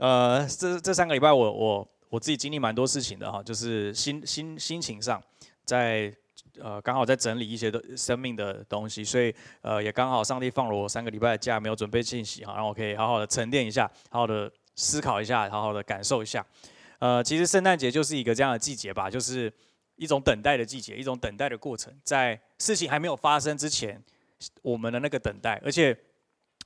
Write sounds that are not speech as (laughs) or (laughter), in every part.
呃，这这三个礼拜我我我自己经历蛮多事情的哈，就是心心心情上，在呃刚好在整理一些的生命的东西，所以呃也刚好上帝放了我三个礼拜的假，没有准备信息哈，让我可以好好的沉淀一下，好好的思考一下，好好的感受一下。呃，其实圣诞节就是一个这样的季节吧，就是一种等待的季节，一种等待的过程，在事情还没有发生之前，我们的那个等待，而且。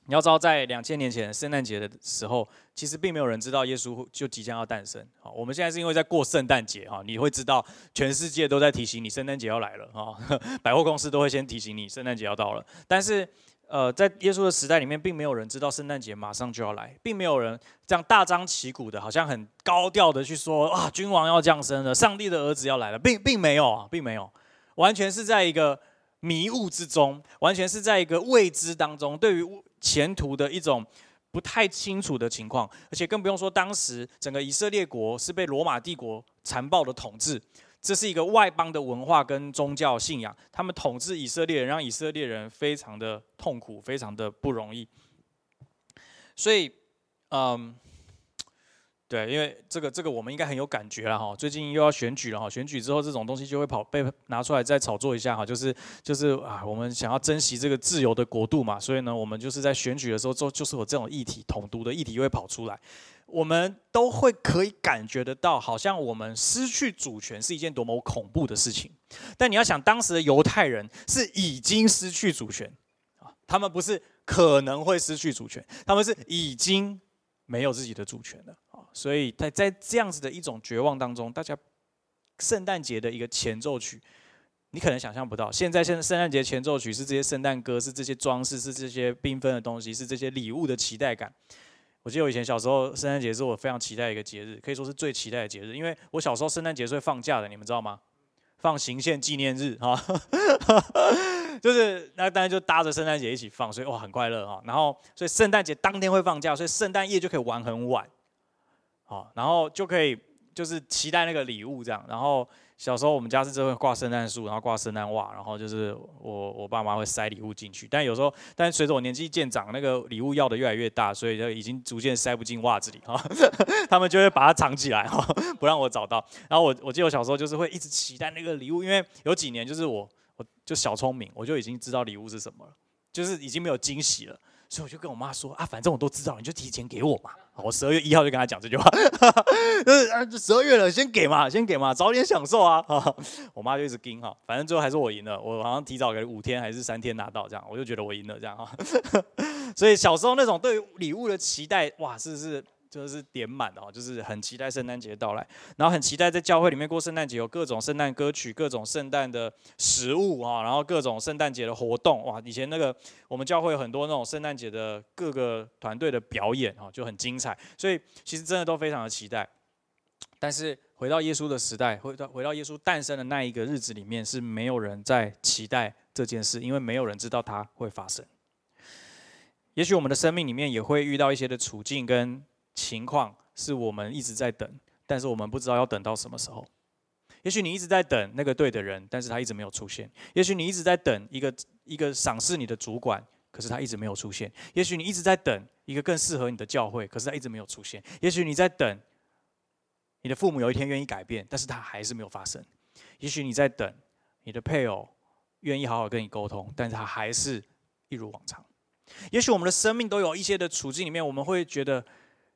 你要知道，在两千年前圣诞节的时候，其实并没有人知道耶稣就即将要诞生。好，我们现在是因为在过圣诞节哈，你会知道全世界都在提醒你圣诞节要来了哈，(laughs) 百货公司都会先提醒你圣诞节要到了。但是，呃，在耶稣的时代里面，并没有人知道圣诞节马上就要来，并没有人这样大张旗鼓的，好像很高调的去说啊，君王要降生了，上帝的儿子要来了，并并没有啊，并没有，完全是在一个迷雾之中，完全是在一个未知当中，对于。前途的一种不太清楚的情况，而且更不用说当时整个以色列国是被罗马帝国残暴的统治，这是一个外邦的文化跟宗教信仰，他们统治以色列人，让以色列人非常的痛苦，非常的不容易。所以，嗯。对，因为这个这个我们应该很有感觉了哈。最近又要选举了哈，选举之后这种东西就会跑被拿出来再炒作一下哈。就是就是啊，我们想要珍惜这个自由的国度嘛，所以呢，我们就是在选举的时候就，就是有这种议题，统独的议题会跑出来，我们都会可以感觉得到，好像我们失去主权是一件多么恐怖的事情。但你要想，当时的犹太人是已经失去主权啊，他们不是可能会失去主权，他们是已经没有自己的主权了。所以在在这样子的一种绝望当中，大家圣诞节的一个前奏曲，你可能想象不到。现在现在圣诞节前奏曲是这些圣诞歌，是这些装饰，是这些缤纷的东西，是这些礼物的期待感。我记得我以前小时候，圣诞节是我非常期待一个节日，可以说是最期待的节日，因为我小时候圣诞节是会放假的，你们知道吗？放行宪纪念日哈，(laughs) 就是那当然就搭着圣诞节一起放，所以哇很快乐哈。然后所以圣诞节当天会放假，所以圣诞夜就可以玩很晚。好，然后就可以就是期待那个礼物这样。然后小时候我们家是真会挂圣诞树，然后挂圣诞袜，然后就是我我爸妈会塞礼物进去。但有时候，但随着我年纪渐长，那个礼物要的越来越大，所以就已经逐渐塞不进袜子里哈。(laughs) 他们就会把它藏起来哈，不让我找到。然后我我记得我小时候就是会一直期待那个礼物，因为有几年就是我就小聪明，我就已经知道礼物是什么了，就是已经没有惊喜了。所以我就跟我妈说啊，反正我都知道，你就提前给我嘛。我十二月一号就跟他讲这句话，(laughs) 就，十二月了，先给嘛，先给嘛，早点享受啊。(laughs) 我妈就一直盯哈，反正最后还是我赢了，我好像提早给五天还是三天拿到这样，我就觉得我赢了这样哈。(laughs) 所以小时候那种对礼物的期待，哇，是是。就是点满的哦，就是很期待圣诞节到来，然后很期待在教会里面过圣诞节，有各种圣诞歌曲、各种圣诞的食物啊，然后各种圣诞节的活动哇！以前那个我们教会有很多那种圣诞节的各个团队的表演啊，就很精彩，所以其实真的都非常的期待。但是回到耶稣的时代，回到回到耶稣诞生的那一个日子里面，是没有人在期待这件事，因为没有人知道它会发生。也许我们的生命里面也会遇到一些的处境跟。情况是我们一直在等，但是我们不知道要等到什么时候。也许你一直在等那个对的人，但是他一直没有出现；也许你一直在等一个一个赏识你的主管，可是他一直没有出现；也许你一直在等一个更适合你的教会，可是他一直没有出现；也许你在等你的父母有一天愿意改变，但是他还是没有发生；也许你在等你的配偶愿意好好跟你沟通，但是他还是一如往常。也许我们的生命都有一些的处境里面，我们会觉得。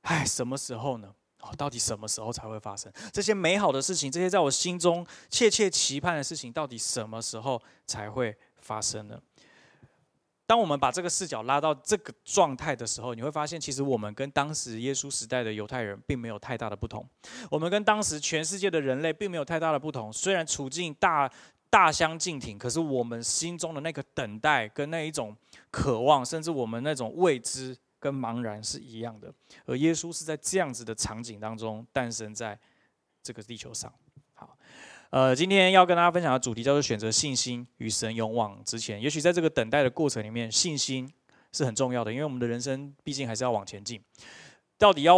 唉，什么时候呢？哦，到底什么时候才会发生这些美好的事情？这些在我心中切切期盼的事情，到底什么时候才会发生呢？当我们把这个视角拉到这个状态的时候，你会发现，其实我们跟当时耶稣时代的犹太人并没有太大的不同。我们跟当时全世界的人类并没有太大的不同。虽然处境大大相径庭，可是我们心中的那个等待跟那一种渴望，甚至我们那种未知。跟茫然是一样的，而耶稣是在这样子的场景当中诞生在这个地球上。好，呃，今天要跟大家分享的主题叫做选择信心与神勇往直前。也许在这个等待的过程里面，信心是很重要的，因为我们的人生毕竟还是要往前进。到底要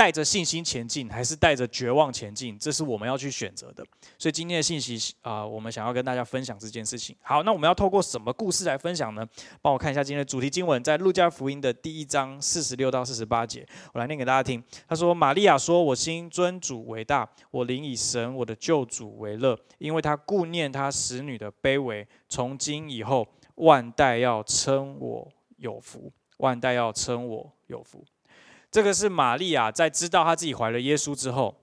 带着信心前进，还是带着绝望前进？这是我们要去选择的。所以今天的信息啊，我们想要跟大家分享这件事情。好，那我们要透过什么故事来分享呢？帮我看一下今天的主题经文，在路加福音的第一章四十六到四十八节，我来念给大家听。他说：“玛利亚说，我心尊主为大，我灵以神我的救主为乐，因为他顾念他使女的卑微。从今以后，万代要称我有福，万代要称我有福。”这个是玛利亚在知道她自己怀了耶稣之后，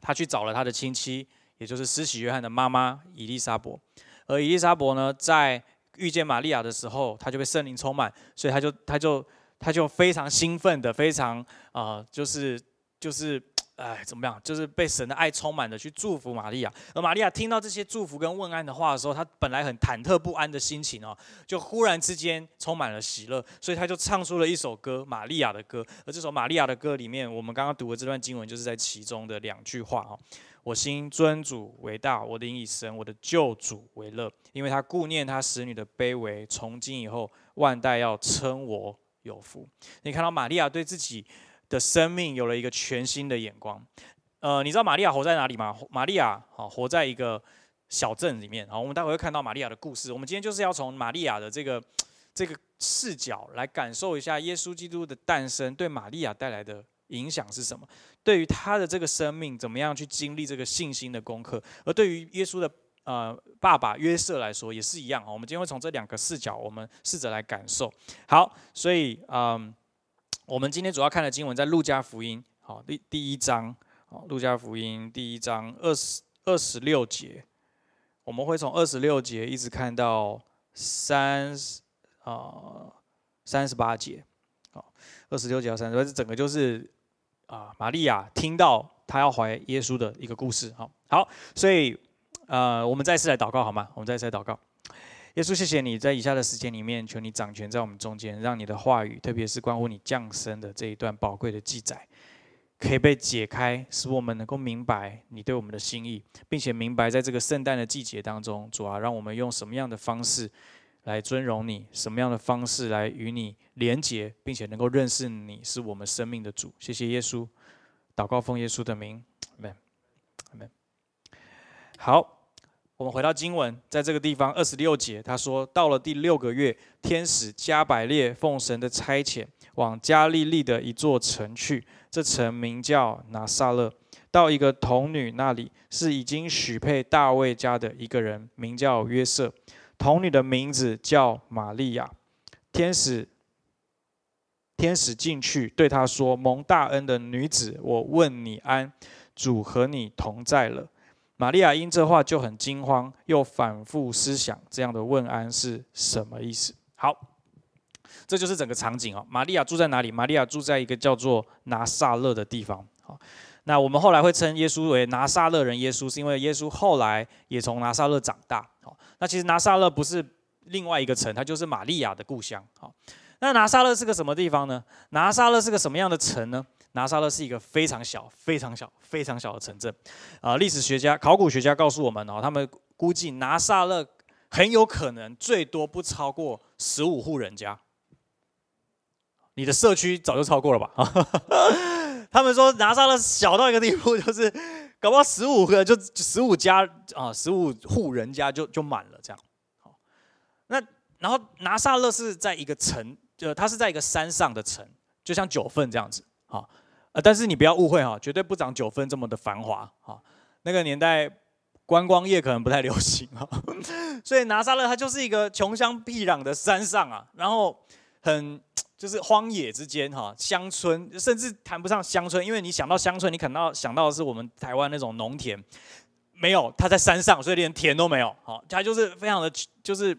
她去找了她的亲戚，也就是施洗约翰的妈妈伊丽莎伯。而伊丽莎伯呢，在遇见玛利亚的时候，她就被圣灵充满，所以她就她就她就非常兴奋的，非常啊，就是就是。哎，怎么样？就是被神的爱充满的去祝福玛利亚。而玛利亚听到这些祝福跟问安的话的时候，她本来很忐忑不安的心情哦，就忽然之间充满了喜乐，所以她就唱出了一首歌，玛利亚的歌。而这首玛利亚的歌里面，我们刚刚读的这段经文就是在其中的两句话哦：我心尊主为大，我灵以神我的救主为乐，因为他顾念他使女的卑微，从今以后万代要称我有福。你看到玛利亚对自己。的生命有了一个全新的眼光，呃，你知道玛利亚活在哪里吗？玛利亚啊，活在一个小镇里面。好，我们待会会看到玛利亚的故事。我们今天就是要从玛利亚的这个这个视角来感受一下耶稣基督的诞生对玛利亚带来的影响是什么？对于他的这个生命，怎么样去经历这个信心的功课？而对于耶稣的呃爸爸约瑟来说，也是一样我们今天会从这两个视角，我们试着来感受。好，所以嗯。我们今天主要看的经文在路加福音，好第第一章，好路加福音第一章二十二十六节，我们会从二十六节一直看到三十啊三十八节，好二十六节到三十八，这整个就是啊玛利亚听到她要怀耶稣的一个故事，好好，所以呃我们再次来祷告好吗？我们再次来祷告。耶稣，谢谢你在以下的时间里面，求你掌权在我们中间，让你的话语，特别是关乎你降生的这一段宝贵的记载，可以被解开，使我们能够明白你对我们的心意，并且明白在这个圣诞的季节当中，主啊，让我们用什么样的方式来尊荣你，什么样的方式来与你连结，并且能够认识你是我们生命的主。谢谢耶稣，祷告奉耶稣的名，阿门，阿门。好。我们回到经文，在这个地方二十六节，他说：“到了第六个月，天使加百列奉神的差遣，往加利利的一座城去。这城名叫拿撒勒。到一个童女那里，是已经许配大卫家的一个人，名叫约瑟。童女的名字叫玛利亚。天使天使进去对他说：蒙大恩的女子，我问你安，主和你同在了。”玛利亚因这话就很惊慌，又反复思想这样的问安是什么意思。好，这就是整个场景哦。玛利亚住在哪里？玛利亚住在一个叫做拿撒勒的地方。好，那我们后来会称耶稣为拿撒勒人耶稣，是因为耶稣后来也从拿撒勒长大。好，那其实拿撒勒不是另外一个城，它就是玛利亚的故乡。好，那拿撒勒是个什么地方呢？拿撒勒是个什么样的城呢？拿撒勒是一个非常小、非常小、非常小的城镇，啊，历史学家、考古学家告诉我们哦，他们估计拿撒勒很有可能最多不超过十五户人家。你的社区早就超过了吧？(laughs) 他们说拿撒勒小到一个地步，就是搞不好十五个就十五家啊，十五户人家就就满了这样。好，那然后拿撒勒是在一个城，就它是在一个山上的城，就像九份这样子，好。但是你不要误会哈，绝对不长九分这么的繁华哈。那个年代观光业可能不太流行哈，(laughs) 所以拿撒勒它就是一个穷乡僻壤的山上啊，然后很就是荒野之间哈，乡村甚至谈不上乡村，因为你想到乡村，你可能要想到的是我们台湾那种农田，没有，它在山上，所以连田都没有，好，它就是非常的就是。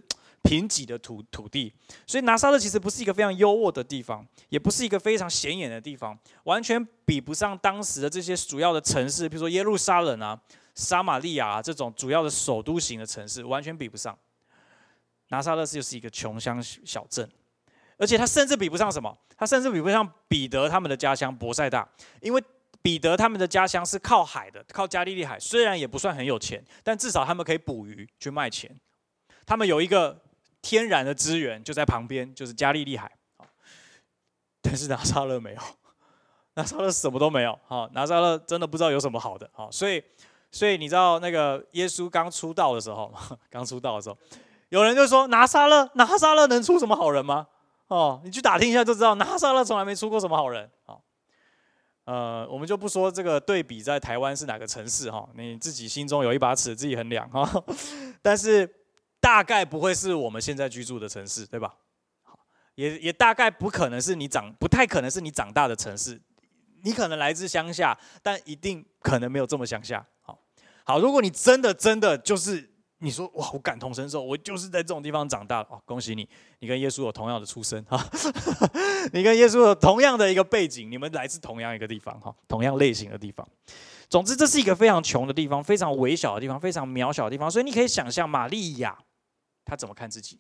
贫瘠的土土地，所以拿撒勒其实不是一个非常优渥的地方，也不是一个非常显眼的地方，完全比不上当时的这些主要的城市，比如说耶路撒冷啊、撒玛利亚这种主要的首都型的城市，完全比不上。拿撒勒就是一个穷乡小镇，而且它甚至比不上什么？它甚至比不上彼得他们的家乡博塞大，因为彼得他们的家乡是靠海的，靠加利利海，虽然也不算很有钱，但至少他们可以捕鱼去卖钱，他们有一个。天然的资源就在旁边，就是加利利海。但是拿撒勒没有，(laughs) 拿撒勒什么都没有，好，拿撒勒真的不知道有什么好的，好，所以，所以你知道那个耶稣刚出道的时候，(laughs) 刚出道的时候，有人就说拿撒勒，拿撒勒能出什么好人吗？哦，你去打听一下就知道，拿撒勒从来没出过什么好人，好，呃，我们就不说这个对比在台湾是哪个城市哈，你自己心中有一把尺，自己衡量哈，(laughs) 但是大概不会是我们现在居住的城市，对吧？也也大概不可能是你长，不太可能是你长大的城市。你可能来自乡下，但一定可能没有这么乡下。好，好，如果你真的真的就是你说哇，我感同身受，我就是在这种地方长大的哦，恭喜你，你跟耶稣有同样的出身哈，(laughs) 你跟耶稣有同样的一个背景，你们来自同样一个地方哈，同样类型的地方。总之，这是一个非常穷的地方，非常微小的地方，非常渺小的地方。所以你可以想象玛利亚他怎么看自己。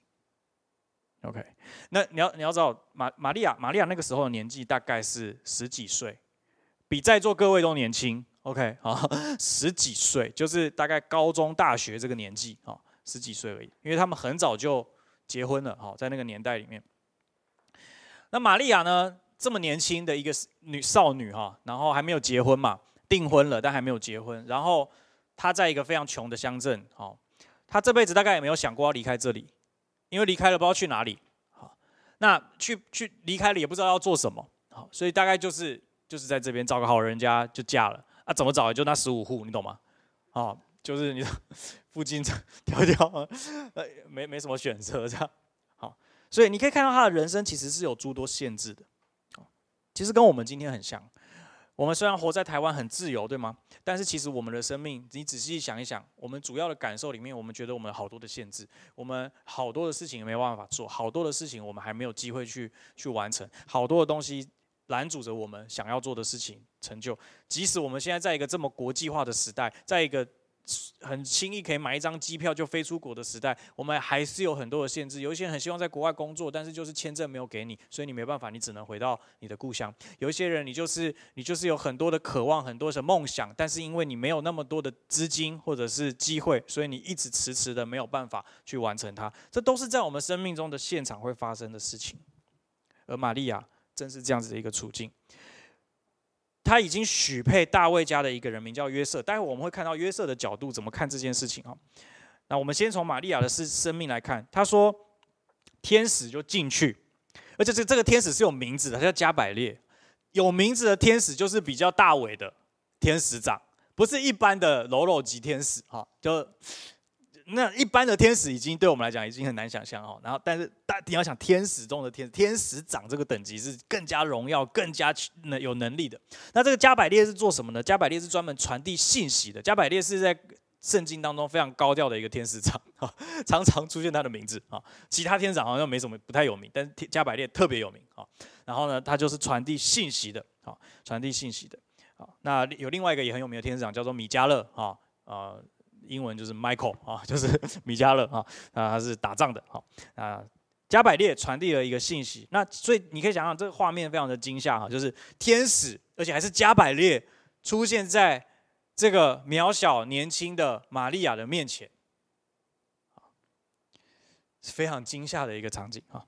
OK，那你要你要知道玛玛利亚玛利亚那个时候的年纪大概是十几岁。比在座各位都年轻，OK，好，十几岁就是大概高中、大学这个年纪，啊，十几岁而已，因为他们很早就结婚了，好，在那个年代里面。那玛利亚呢，这么年轻的一个女少女，哈，然后还没有结婚嘛，订婚了，但还没有结婚，然后她在一个非常穷的乡镇，哈，他这辈子大概也没有想过要离开这里，因为离开了不知道去哪里，好，那去去离开了也不知道要做什么，好，所以大概就是。就是在这边找个好人家就嫁了啊？怎么找？也就那十五户，你懂吗？哦，就是你附近挑挑，呃，没没什么选择这样。好，所以你可以看到他的人生其实是有诸多限制的。其实跟我们今天很像。我们虽然活在台湾很自由，对吗？但是其实我们的生命，你仔细想一想，我们主要的感受里面，我们觉得我们好多的限制，我们好多的事情没办法做，好多的事情我们还没有机会去去完成，好多的东西。拦阻着我们想要做的事情成就。即使我们现在在一个这么国际化的时代，在一个很轻易可以买一张机票就飞出国的时代，我们还是有很多的限制。有一些人很希望在国外工作，但是就是签证没有给你，所以你没办法，你只能回到你的故乡。有一些人，你就是 (laughs) 你就是有很多的渴望，很多的梦想，但是因为你没有那么多的资金或者是机会，所以你一直迟迟的没有办法去完成它。这都是在我们生命中的现场会发生的事情。而玛利亚。正是这样子的一个处境，他已经许配大卫家的一个人名叫约瑟。待会我们会看到约瑟的角度怎么看这件事情啊？那我们先从玛利亚的生生命来看，他说天使就进去，而且这这个天使是有名字的，他叫加百列。有名字的天使就是比较大伟的天使长，不是一般的柔柔级天使哈，就。那一般的天使已经对我们来讲已经很难想象哦，然后但是大你要想天使中的天使天使长这个等级是更加荣耀、更加能有能力的。那这个加百列是做什么呢？加百列是专门传递信息的。加百列是在圣经当中非常高调的一个天使长啊，(laughs) 常常出现他的名字啊。其他天使长好像没什么不太有名，但是加百列特别有名啊。然后呢，他就是传递信息的啊，传递信息的啊。那有另外一个也很有名的天使长叫做米迦勒啊啊。英文就是 Michael 啊，(laughs) 就是米迦勒啊，啊他是打仗的，好啊，加百列传递了一个信息，那所以你可以想想这个画面非常的惊吓哈，就是天使，而且还是加百列出现在这个渺小年轻的玛利亚的面前，是非常惊吓的一个场景啊。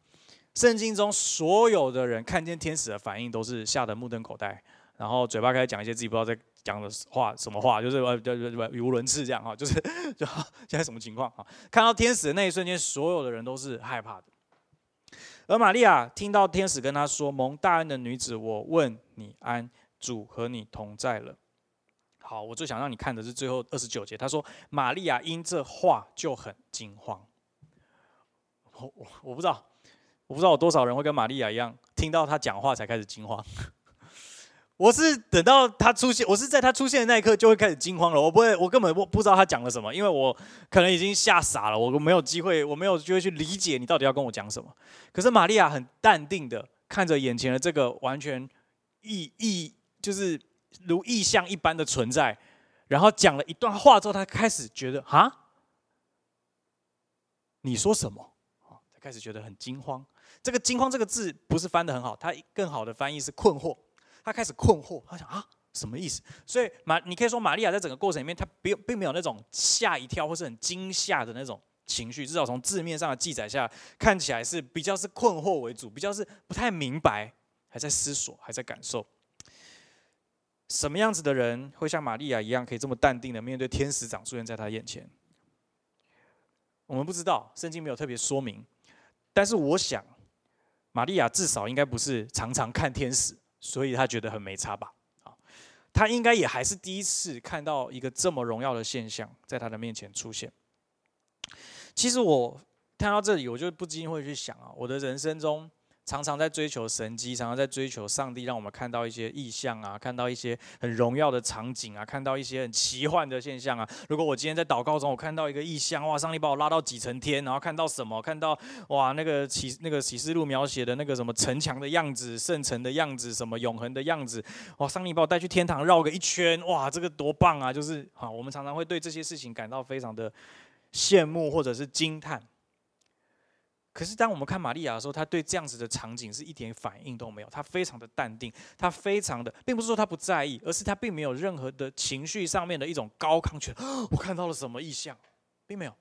圣经中所有的人看见天使的反应都是吓得目瞪口呆，然后嘴巴开始讲一些自己不知道在。讲的话什么话？就是呃，(laughs) 就就语无伦次这样哈，就是 (laughs) 就现在什么情况哈？看到天使的那一瞬间，所有的人都是害怕的。而玛利亚听到天使跟她说：“蒙大恩的女子，我问你安，主和你同在了。”好，我最想让你看的是最后二十九节，他说：“玛利亚因这话就很惊慌。”我我我不知道，我不知道有多少人会跟玛利亚一样，听到他讲话才开始惊慌。我是等到他出现，我是在他出现的那一刻就会开始惊慌了。我不会，我根本不不知道他讲了什么，因为我可能已经吓傻了。我没有机会，我没有机会去理解你到底要跟我讲什么。可是玛利亚很淡定的看着眼前的这个完全意意，就是如意象一般的存在，然后讲了一段话之后，他开始觉得啊，你说什么？他开始觉得很惊慌。这个惊慌这个字不是翻的很好，它更好的翻译是困惑。他开始困惑，他想啊，什么意思？所以玛，你可以说玛利亚在整个过程里面，他并并没有那种吓一跳或是很惊吓的那种情绪，至少从字面上的记载下，看起来是比较是困惑为主，比较是不太明白，还在思索，还在感受。什么样子的人会像玛利亚一样，可以这么淡定的面对天使长出现在他眼前？我们不知道，圣经没有特别说明。但是我想，玛利亚至少应该不是常常看天使，所以他觉得很没差吧？啊，他应该也还是第一次看到一个这么荣耀的现象在他的面前出现。其实我看到这里，我就不禁会去想啊，我的人生中。常常在追求神迹，常常在追求上帝，让我们看到一些异象啊，看到一些很荣耀的场景啊，看到一些很奇幻的现象啊。如果我今天在祷告中，我看到一个异象，哇，上帝把我拉到几层天，然后看到什么？看到哇，那个启那个启示录描写的那个什么城墙的样子、圣城的样子、什么永恒的样子，哇，上帝把我带去天堂绕个一圈，哇，这个多棒啊！就是好，我们常常会对这些事情感到非常的羡慕或者是惊叹。可是，当我们看玛利亚的时候，她对这样子的场景是一点反应都没有，她非常的淡定，她非常的，并不是说她不在意，而是她并没有任何的情绪上面的一种高亢，权 (gasps) 我看到了什么异象，并没有。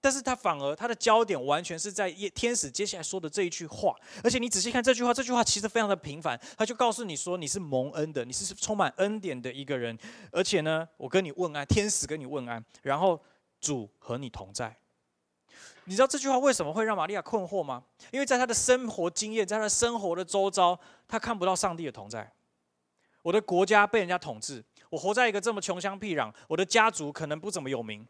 但是她反而她的焦点完全是在天使接下来说的这一句话，而且你仔细看这句话，这句话其实非常的平凡，他就告诉你说你是蒙恩的，你是充满恩典的一个人，而且呢，我跟你问安，天使跟你问安，然后主和你同在。你知道这句话为什么会让玛利亚困惑吗？因为在她的生活经验，在她生活的周遭，她看不到上帝的同在。我的国家被人家统治，我活在一个这么穷乡僻壤，我的家族可能不怎么有名，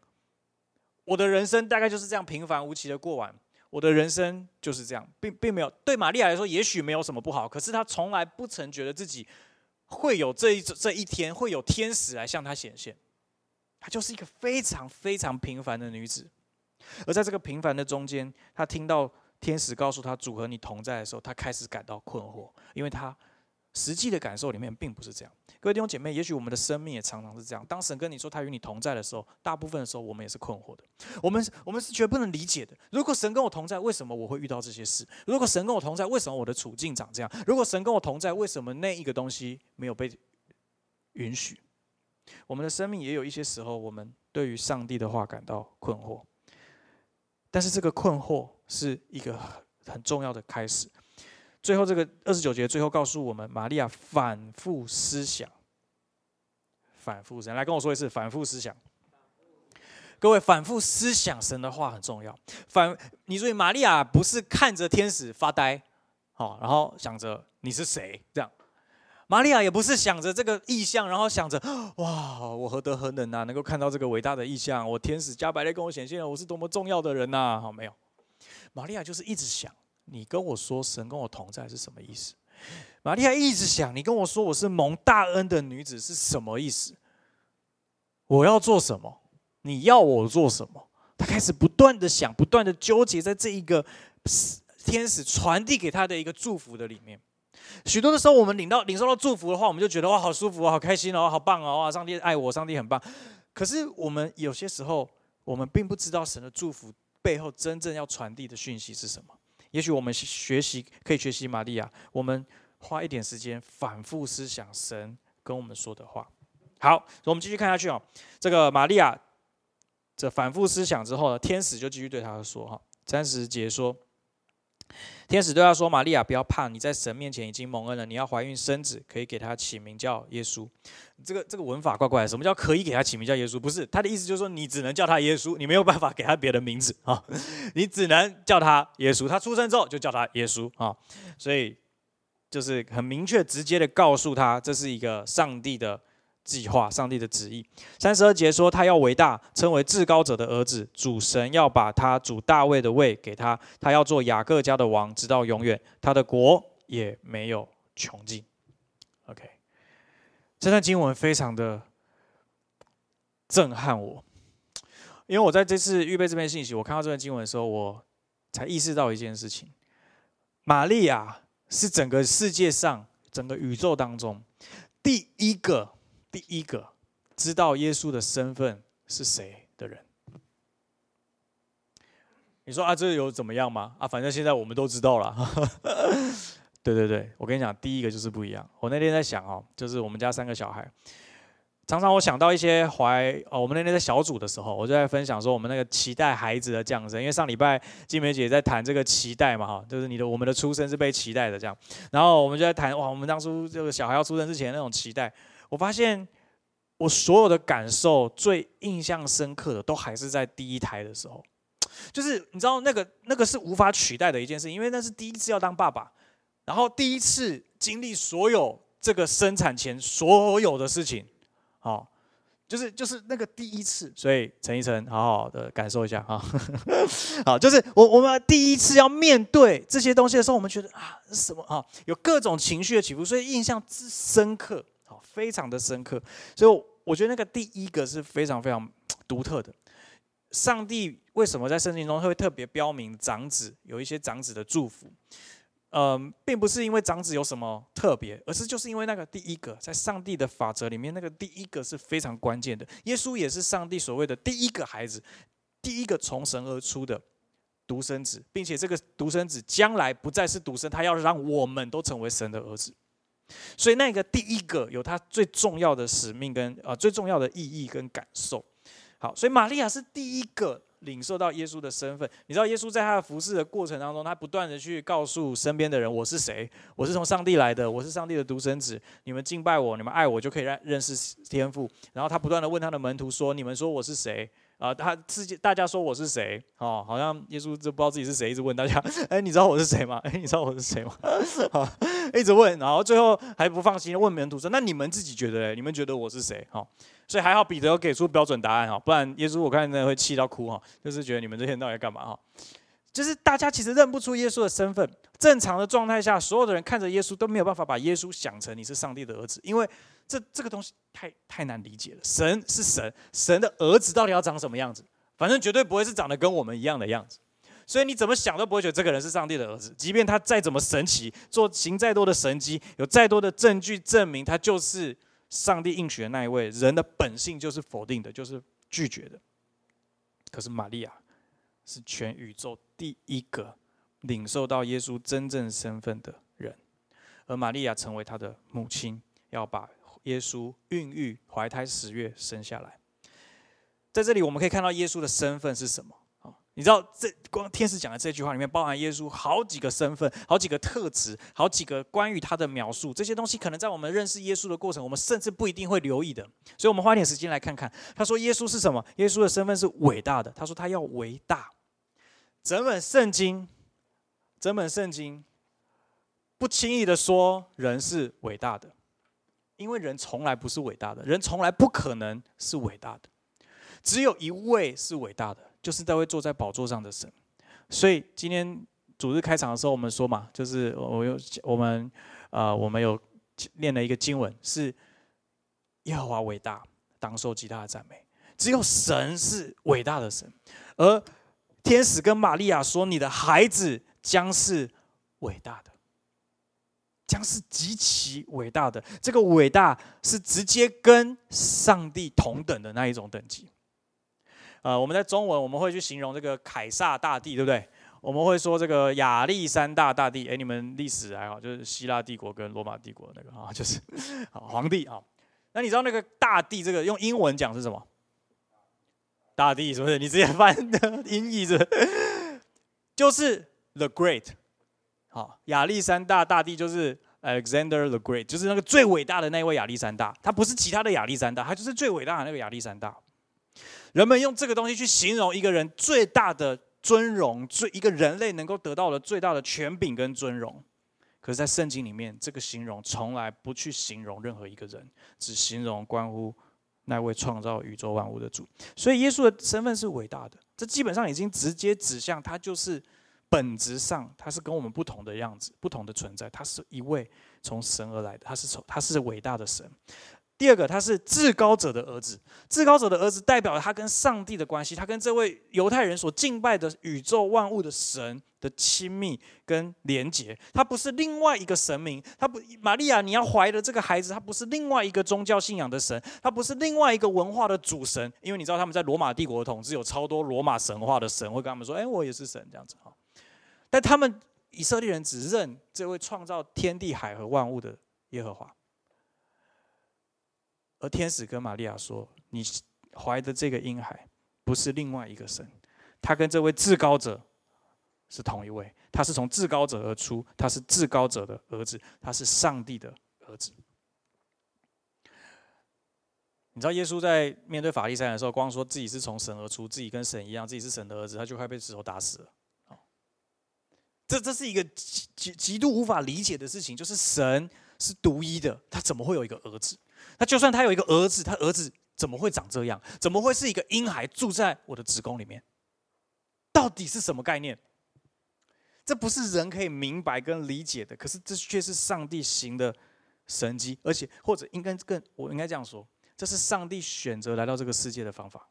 我的人生大概就是这样平凡无奇的过完。我的人生就是这样，并并没有对玛利亚来说，也许没有什么不好，可是她从来不曾觉得自己会有这一这一天会有天使来向她显现。她就是一个非常非常平凡的女子。而在这个平凡的中间，他听到天使告诉他主和你同在的时候，他开始感到困惑，因为他实际的感受里面并不是这样。各位弟兄姐妹，也许我们的生命也常常是这样。当神跟你说他与你同在的时候，大部分的时候我们也是困惑的。我们我们是绝不能理解的。如果神跟我同在，为什么我会遇到这些事？如果神跟我同在，为什么我的处境长这样？如果神跟我同在，为什么那一个东西没有被允许？我们的生命也有一些时候，我们对于上帝的话感到困惑。但是这个困惑是一个很重要的开始。最后这个二十九节最后告诉我们，玛利亚反复思想，反复神来跟我说一次，反复思想。各位反复思想神的话很重要。反你注意，玛利亚不是看着天使发呆，好，然后想着你是谁这样。玛利亚也不是想着这个意象，然后想着哇，我何德何能啊，能够看到这个伟大的意象？我天使加百列跟我显现了，我是多么重要的人呐！好，没有。玛利亚就是一直想，你跟我说神跟我同在是什么意思？玛利亚一直想，你跟我说我是蒙大恩的女子是什么意思？我要做什么？你要我做什么？她开始不断的想，不断的纠结在这一个天使传递给她的一个祝福的里面。许多的时候，我们领到领受到祝福的话，我们就觉得哇，好舒服，好开心哦，好棒哦，哇，上帝爱我，上帝很棒。可是我们有些时候，我们并不知道神的祝福背后真正要传递的讯息是什么。也许我们学习可以学习玛利亚，我们花一点时间反复思想神跟我们说的话。好，我们继续看下去哦。这个玛利亚这反复思想之后呢，天使就继续对他说哈，三十节说。天使对他说：“玛利亚，不要怕，你在神面前已经蒙恩了。你要怀孕生子，可以给他起名叫耶稣。这个这个文法怪怪的。什么叫可以给他起名叫耶稣？不是他的意思，就是说你只能叫他耶稣，你没有办法给他别的名字啊，(laughs) 你只能叫他耶稣。他出生之后就叫他耶稣啊，所以就是很明确、直接的告诉他，这是一个上帝的。”计划上帝的旨意。三十二节说，他要伟大，称为至高者的儿子。主神要把他主大卫的位给他，他要做雅各家的王，直到永远。他的国也没有穷尽。OK，这段经文非常的震撼我，因为我在这次预备这篇信息，我看到这段经文的时候，我才意识到一件事情：玛利亚是整个世界上、整个宇宙当中第一个。第一个知道耶稣的身份是谁的人，你说啊，这有怎么样吗？啊，反正现在我们都知道了。(laughs) 对对对，我跟你讲，第一个就是不一样。我那天在想哦，就是我们家三个小孩，常常我想到一些怀哦，我们那天在小组的时候，我就在分享说，我们那个期待孩子的降生，因为上礼拜金梅姐在谈这个期待嘛，哈，就是你的我们的出生是被期待的这样。然后我们就在谈哇，我们当初这个小孩要出生之前那种期待。我发现我所有的感受最印象深刻的，都还是在第一胎的时候。就是你知道那个那个是无法取代的一件事，因为那是第一次要当爸爸，然后第一次经历所有这个生产前所有的事情，好，就是就是那个第一次，所以陈奕晨好好的感受一下哈，(laughs) 好，就是我我们第一次要面对这些东西的时候，我们觉得啊什么？啊，有各种情绪的起伏，所以印象之深刻，非常的深刻，所以我觉得那个第一个是非常非常 (tsk) 独特的。上帝为什么在圣经中会特别标明长子有一些长子的祝福？嗯，并不是因为长子有什么特别，而是就是因为那个第一个，在上帝的法则里面，那个第一个是非常关键的。耶稣也是上帝所谓的第一个孩子，第一个从神而出的独生子，并且这个独生子将来不再是独生，他要让我们都成为神的儿子。所以那个第一个有他最重要的使命跟呃最重要的意义跟感受。好，所以玛利亚是第一个领受到耶稣的身份。你知道，耶稣在他的服侍的过程当中，他不断的去告诉身边的人：“我是谁？我是从上帝来的，我是上帝的独生子。你们敬拜我，你们爱我，就可以认认识天父。”然后他不断的问他的门徒说：“你们说我是谁？”啊，他自己大家说我是谁？哦，好像耶稣就不知道自己是谁，一直问大家：“ (laughs) 哎，你知道我是谁吗？(laughs) 哎，你知道我是谁吗？” (laughs) 好，一直问，然后最后还不放心，问门徒说：“那你们自己觉得？你们觉得我是谁？”哈。所以还好彼得要给出标准答案哈，不然耶稣我看真的会气到哭哈，就是觉得你们这些人到底干嘛哈？就是大家其实认不出耶稣的身份。正常的状态下，所有的人看着耶稣都没有办法把耶稣想成你是上帝的儿子，因为这这个东西太太难理解了。神是神，神的儿子到底要长什么样子？反正绝对不会是长得跟我们一样的样子。所以你怎么想都不会觉得这个人是上帝的儿子，即便他再怎么神奇，做行再多的神迹，有再多的证据证明他就是。上帝应许的那一位，人的本性就是否定的，就是拒绝的。可是玛利亚是全宇宙第一个领受到耶稣真正身份的人，而玛利亚成为他的母亲，要把耶稣孕育、怀胎十月生下来。在这里，我们可以看到耶稣的身份是什么。你知道，这光天使讲的这句话里面包含耶稣好几个身份、好几个特质、好几个关于他的描述。这些东西可能在我们认识耶稣的过程，我们甚至不一定会留意的。所以，我们花点时间来看看。他说，耶稣是什么？耶稣的身份是伟大的。他说，他要伟大。整本圣经，整本圣经不轻易的说人是伟大的，因为人从来不是伟大的，人从来不可能是伟大的。只有一位是伟大的。就是在位坐在宝座上的神，所以今天主日开场的时候，我们说嘛，就是我有我们呃，我们有念了一个经文，是耶和华伟大，当受极大的赞美。只有神是伟大的神，而天使跟玛利亚说：“你的孩子将是伟大的，将是极其伟大的。这个伟大是直接跟上帝同等的那一种等级。”呃，我们在中文我们会去形容这个凯撒大帝，对不对？我们会说这个亚历山大大帝。哎，你们历史还好，就是希腊帝国跟罗马帝国那个啊，就是皇帝啊。那你知道那个大帝这个用英文讲是什么？大帝是不是？你直接翻的音译是？(laughs) 就是 The Great。好，亚历山大大帝就是 Alexander the Great，就是那个最伟大的那位亚历山大。他不是其他的亚历山大，他就是最伟大的那个亚历山大。人们用这个东西去形容一个人最大的尊荣，最一个人类能够得到的最大的权柄跟尊荣。可是，在圣经里面，这个形容从来不去形容任何一个人，只形容关乎那位创造宇宙万物的主。所以，耶稣的身份是伟大的。这基本上已经直接指向他就是本质上他是跟我们不同的样子、不同的存在。他是一位从神而来的，他是从他是伟大的神。第二个，他是至高者的儿子。至高者的儿子代表他跟上帝的关系，他跟这位犹太人所敬拜的宇宙万物的神的亲密跟连结。他不是另外一个神明，他不，玛利亚，你要怀的这个孩子，他不是另外一个宗教信仰的神，他不是另外一个文化的主神。因为你知道他们在罗马帝国的统治有超多罗马神话的神会跟他们说：“哎，我也是神。”这样子哈。但他们以色列人只认这位创造天地海和万物的耶和华。而天使跟玛利亚说：“你怀的这个婴孩不是另外一个神，他跟这位至高者是同一位，他是从至高者而出，他是至高者的儿子，他是上帝的儿子。”你知道耶稣在面对法利赛人的时候，光说自己是从神而出，自己跟神一样，自己是神的儿子，他就快被石头打死了。这这是一个极极极度无法理解的事情，就是神是独一的，他怎么会有一个儿子？那就算他有一个儿子，他儿子怎么会长这样？怎么会是一个婴孩住在我的子宫里面？到底是什么概念？这不是人可以明白跟理解的。可是这却是上帝行的神迹，而且或者应该更，我应该这样说，这是上帝选择来到这个世界的方法。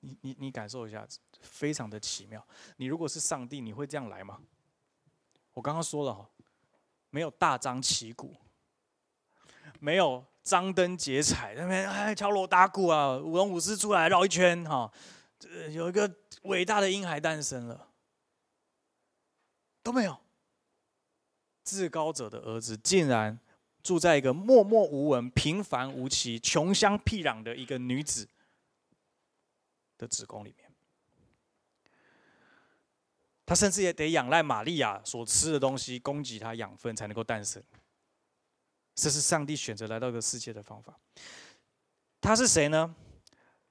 你你你感受一下，非常的奇妙。你如果是上帝，你会这样来吗？我刚刚说了哈，没有大张旗鼓，没有张灯结彩，那边哎敲锣打鼓啊，舞龙舞狮出来绕一圈哈，有一个伟大的婴孩诞生了，都没有。至高者的儿子竟然住在一个默默无闻、平凡无奇、穷乡僻壤的一个女子。的子宫里面，他甚至也得仰赖玛利亚所吃的东西供给他养分，才能够诞生。这是上帝选择来到这个世界的方法。他是谁呢？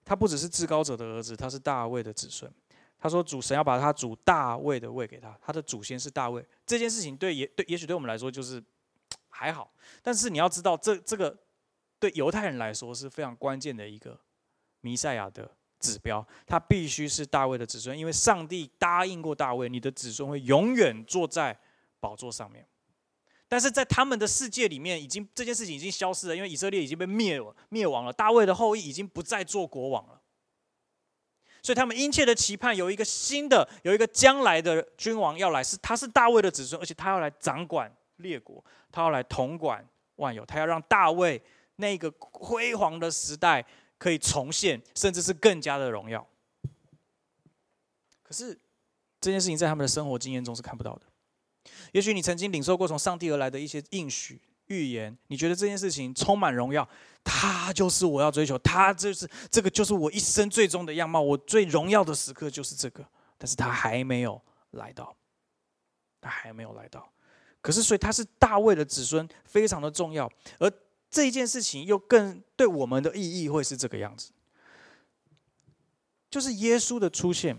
他不只是至高者的儿子，他是大卫的子孙。他说：“主神要把他主大卫的位给他，他的祖先是大卫。”这件事情对也对，也许对我们来说就是还好，但是你要知道，这这个对犹太人来说是非常关键的一个弥赛亚的。指标，他必须是大卫的子孙，因为上帝答应过大卫，你的子孙会永远坐在宝座上面。但是在他们的世界里面，已经这件事情已经消失了，因为以色列已经被灭了灭亡了，大卫的后裔已经不再做国王了。所以他们殷切的期盼有一个新的、有一个将来的君王要来，是他是大卫的子孙，而且他要来掌管列国，他要来统管万有，他要让大卫那个辉煌的时代。可以重现，甚至是更加的荣耀。可是这件事情在他们的生活经验中是看不到的。也许你曾经领受过从上帝而来的一些应许、预言，你觉得这件事情充满荣耀，他就是我要追求，他就是这个就是我一生最终的样貌，我最荣耀的时刻就是这个。但是他还没有来到，他还没有来到。可是所以他是大卫的子孙，非常的重要，而。这一件事情又更对我们的意义会是这个样子，就是耶稣的出现，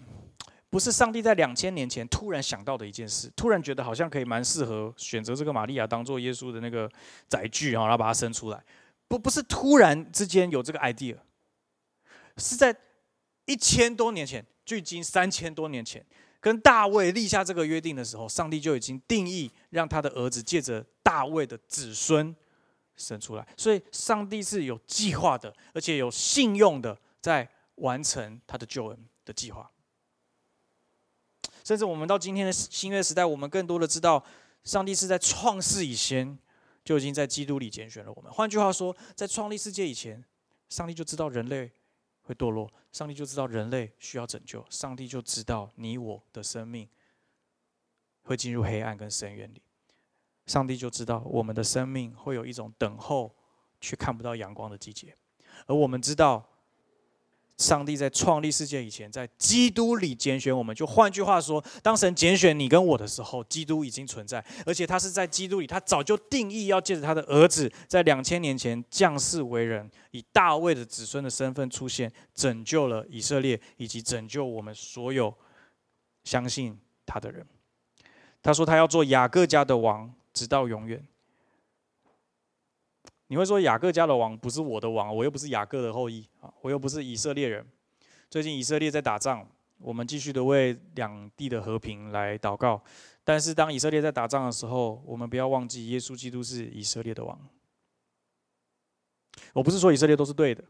不是上帝在两千年前突然想到的一件事，突然觉得好像可以蛮适合选择这个玛利亚当做耶稣的那个载具，然后把它生出来，不不是突然之间有这个 idea，是在一千多年前，距今三千多年前，跟大卫立下这个约定的时候，上帝就已经定义让他的儿子借着大卫的子孙。生出来，所以上帝是有计划的，而且有信用的，在完成他的救恩的计划。甚至我们到今天的新约时代，我们更多的知道，上帝是在创世以前就已经在基督里拣选了我们。换句话说，在创立世界以前，上帝就知道人类会堕落，上帝就知道人类需要拯救，上帝就知道你我的生命会进入黑暗跟深渊里。上帝就知道我们的生命会有一种等候，却看不到阳光的季节，而我们知道，上帝在创立世界以前，在基督里拣选我们。就换句话说，当神拣选你跟我的时候，基督已经存在，而且他是在基督里，他早就定义要借着他的儿子，在两千年前降世为人，以大卫的子孙的身份出现，拯救了以色列，以及拯救我们所有相信他的人。他说他要做雅各家的王。直到永远。你会说雅各家的王不是我的王，我又不是雅各的后裔啊，我又不是以色列人。最近以色列在打仗，我们继续的为两地的和平来祷告。但是当以色列在打仗的时候，我们不要忘记耶稣基督是以色列的王。我不是说以色列都是对的，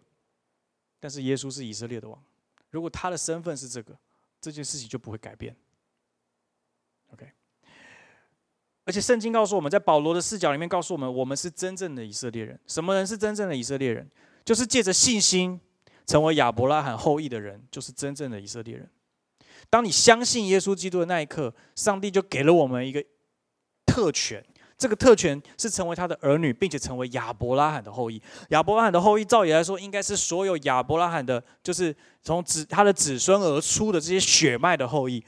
但是耶稣是以色列的王。如果他的身份是这个，这件事情就不会改变。OK。而且圣经告诉我们在保罗的视角里面告诉我们，我们是真正的以色列人。什么人是真正的以色列人？就是借着信心成为亚伯拉罕后裔的人，就是真正的以色列人。当你相信耶稣基督的那一刻，上帝就给了我们一个特权。这个特权是成为他的儿女，并且成为亚伯拉罕的后裔。亚伯拉罕的后裔，照理来说，应该是所有亚伯拉罕的，就是从子他的子孙而出的这些血脉的后裔。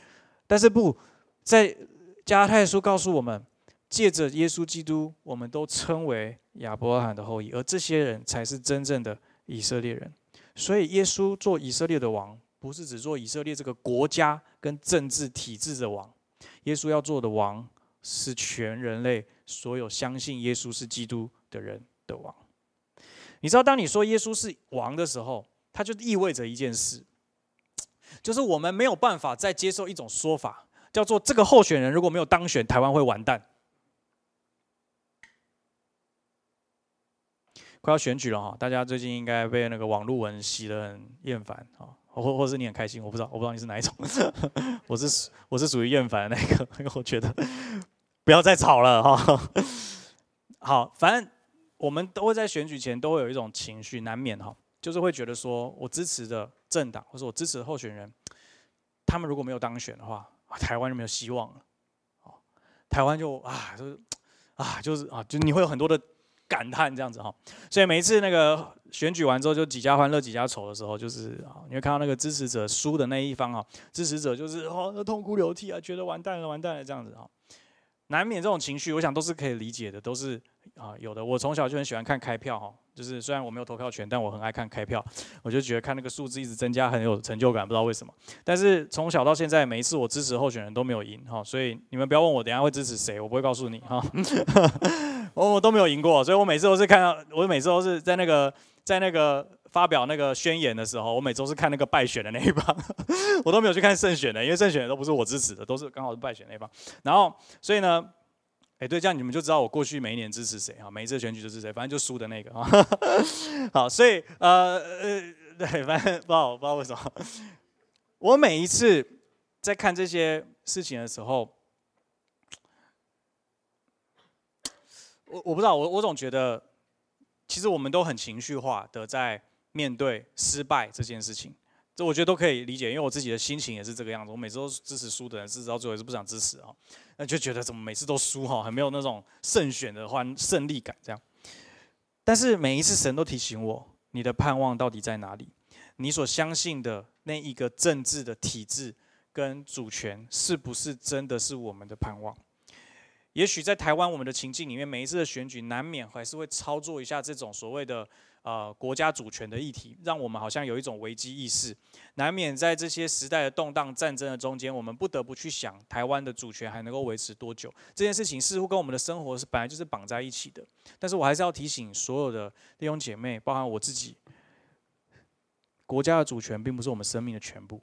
但是不在加太书告诉我们。借着耶稣基督，我们都称为亚伯拉罕的后裔，而这些人才是真正的以色列人。所以，耶稣做以色列的王，不是只做以色列这个国家跟政治体制的王。耶稣要做的王，是全人类所有相信耶稣是基督的人的王。你知道，当你说耶稣是王的时候，它就意味着一件事，就是我们没有办法再接受一种说法，叫做这个候选人如果没有当选，台湾会完蛋。快要选举了哈，大家最近应该被那个网络文洗得很厌烦啊，或或是你很开心，我不知道，我不知道你是哪一种，(laughs) 我是我是属于厌烦的那个，因 (laughs) 为我觉得不要再吵了哈。(laughs) 好，反正我们都会在选举前都会有一种情绪，难免哈，就是会觉得说我支持的政党或者我支持的候选人，他们如果没有当选的话，台湾就没有希望了，哦，台湾就啊就是啊就是啊就你会有很多的。感叹这样子哈，所以每一次那个选举完之后，就几家欢乐几家愁的时候，就是啊，你会看到那个支持者输的那一方啊，支持者就是哦痛哭流涕啊，觉得完蛋了完蛋了这样子哈，难免这种情绪，我想都是可以理解的，都是啊有的。我从小就很喜欢看开票哈，就是虽然我没有投票权，但我很爱看开票，我就觉得看那个数字一直增加很有成就感，不知道为什么。但是从小到现在，每一次我支持候选人都没有赢哈，所以你们不要问我等下会支持谁，我不会告诉你哈。(laughs) 我我都没有赢过，所以我每次都是看到，我每次都是在那个在那个发表那个宣言的时候，我每周是看那个败选的那一方，(laughs) 我都没有去看胜选的，因为胜选的都不是我支持的，都是刚好是败选那一方。然后，所以呢，哎，对，这样你们就知道我过去每一年支持谁啊，每一次选举就是谁，反正就输的那个啊。(laughs) 好，所以呃呃，对，反正不知道不知道为什么，我每一次在看这些事情的时候。我我不知道，我我总觉得，其实我们都很情绪化的在面对失败这件事情，这我觉得都可以理解，因为我自己的心情也是这个样子。我每次都支持输的人，支持到最后也是不想支持啊，那就觉得怎么每次都输哈，很没有那种胜选的欢胜利感这样。但是每一次神都提醒我，你的盼望到底在哪里？你所相信的那一个政治的体制跟主权，是不是真的是我们的盼望？也许在台湾，我们的情境里面，每一次的选举难免还是会操作一下这种所谓的呃国家主权的议题，让我们好像有一种危机意识。难免在这些时代的动荡、战争的中间，我们不得不去想台湾的主权还能够维持多久。这件事情似乎跟我们的生活是本来就是绑在一起的。但是我还是要提醒所有的弟兄姐妹，包含我自己，国家的主权并不是我们生命的全部，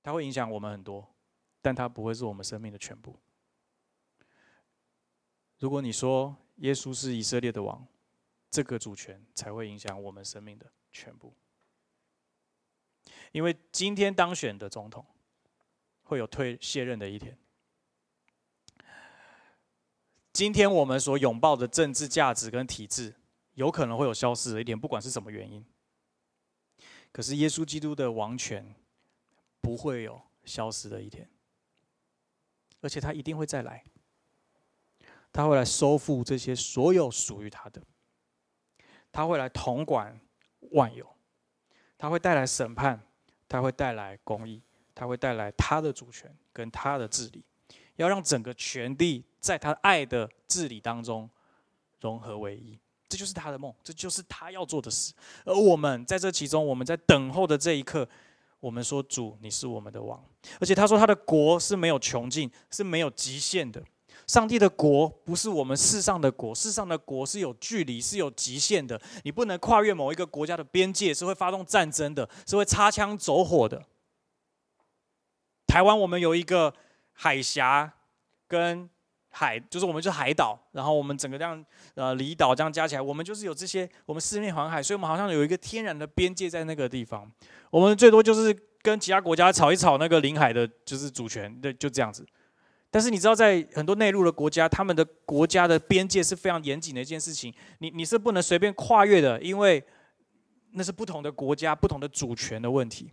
它会影响我们很多。但它不会是我们生命的全部。如果你说耶稣是以色列的王，这个主权才会影响我们生命的全部。因为今天当选的总统会有退卸任的一天。今天我们所拥抱的政治价值跟体制，有可能会有消失的一天，不管是什么原因。可是耶稣基督的王权不会有消失的一天。而且他一定会再来，他会来收复这些所有属于他的，他会来统管万有，他会带来审判，他会带来公义，他会带来他的主权跟他的治理，要让整个权力在他爱的治理当中融合为一，这就是他的梦，这就是他要做的事。而我们在这其中，我们在等候的这一刻。我们说主，你是我们的王，而且他说他的国是没有穷尽，是没有极限的。上帝的国不是我们世上的国，世上的国是有距离，是有极限的。你不能跨越某一个国家的边界，是会发动战争的，是会擦枪走火的。台湾我们有一个海峡跟海，就是我们是海岛，然后我们整个这样呃离岛这样加起来，我们就是有这些，我们四面环海，所以我们好像有一个天然的边界在那个地方。我们最多就是跟其他国家吵一吵那个领海的，就是主权，对，就这样子。但是你知道，在很多内陆的国家，他们的国家的边界是非常严谨的一件事情，你你是不能随便跨越的，因为那是不同的国家、不同的主权的问题。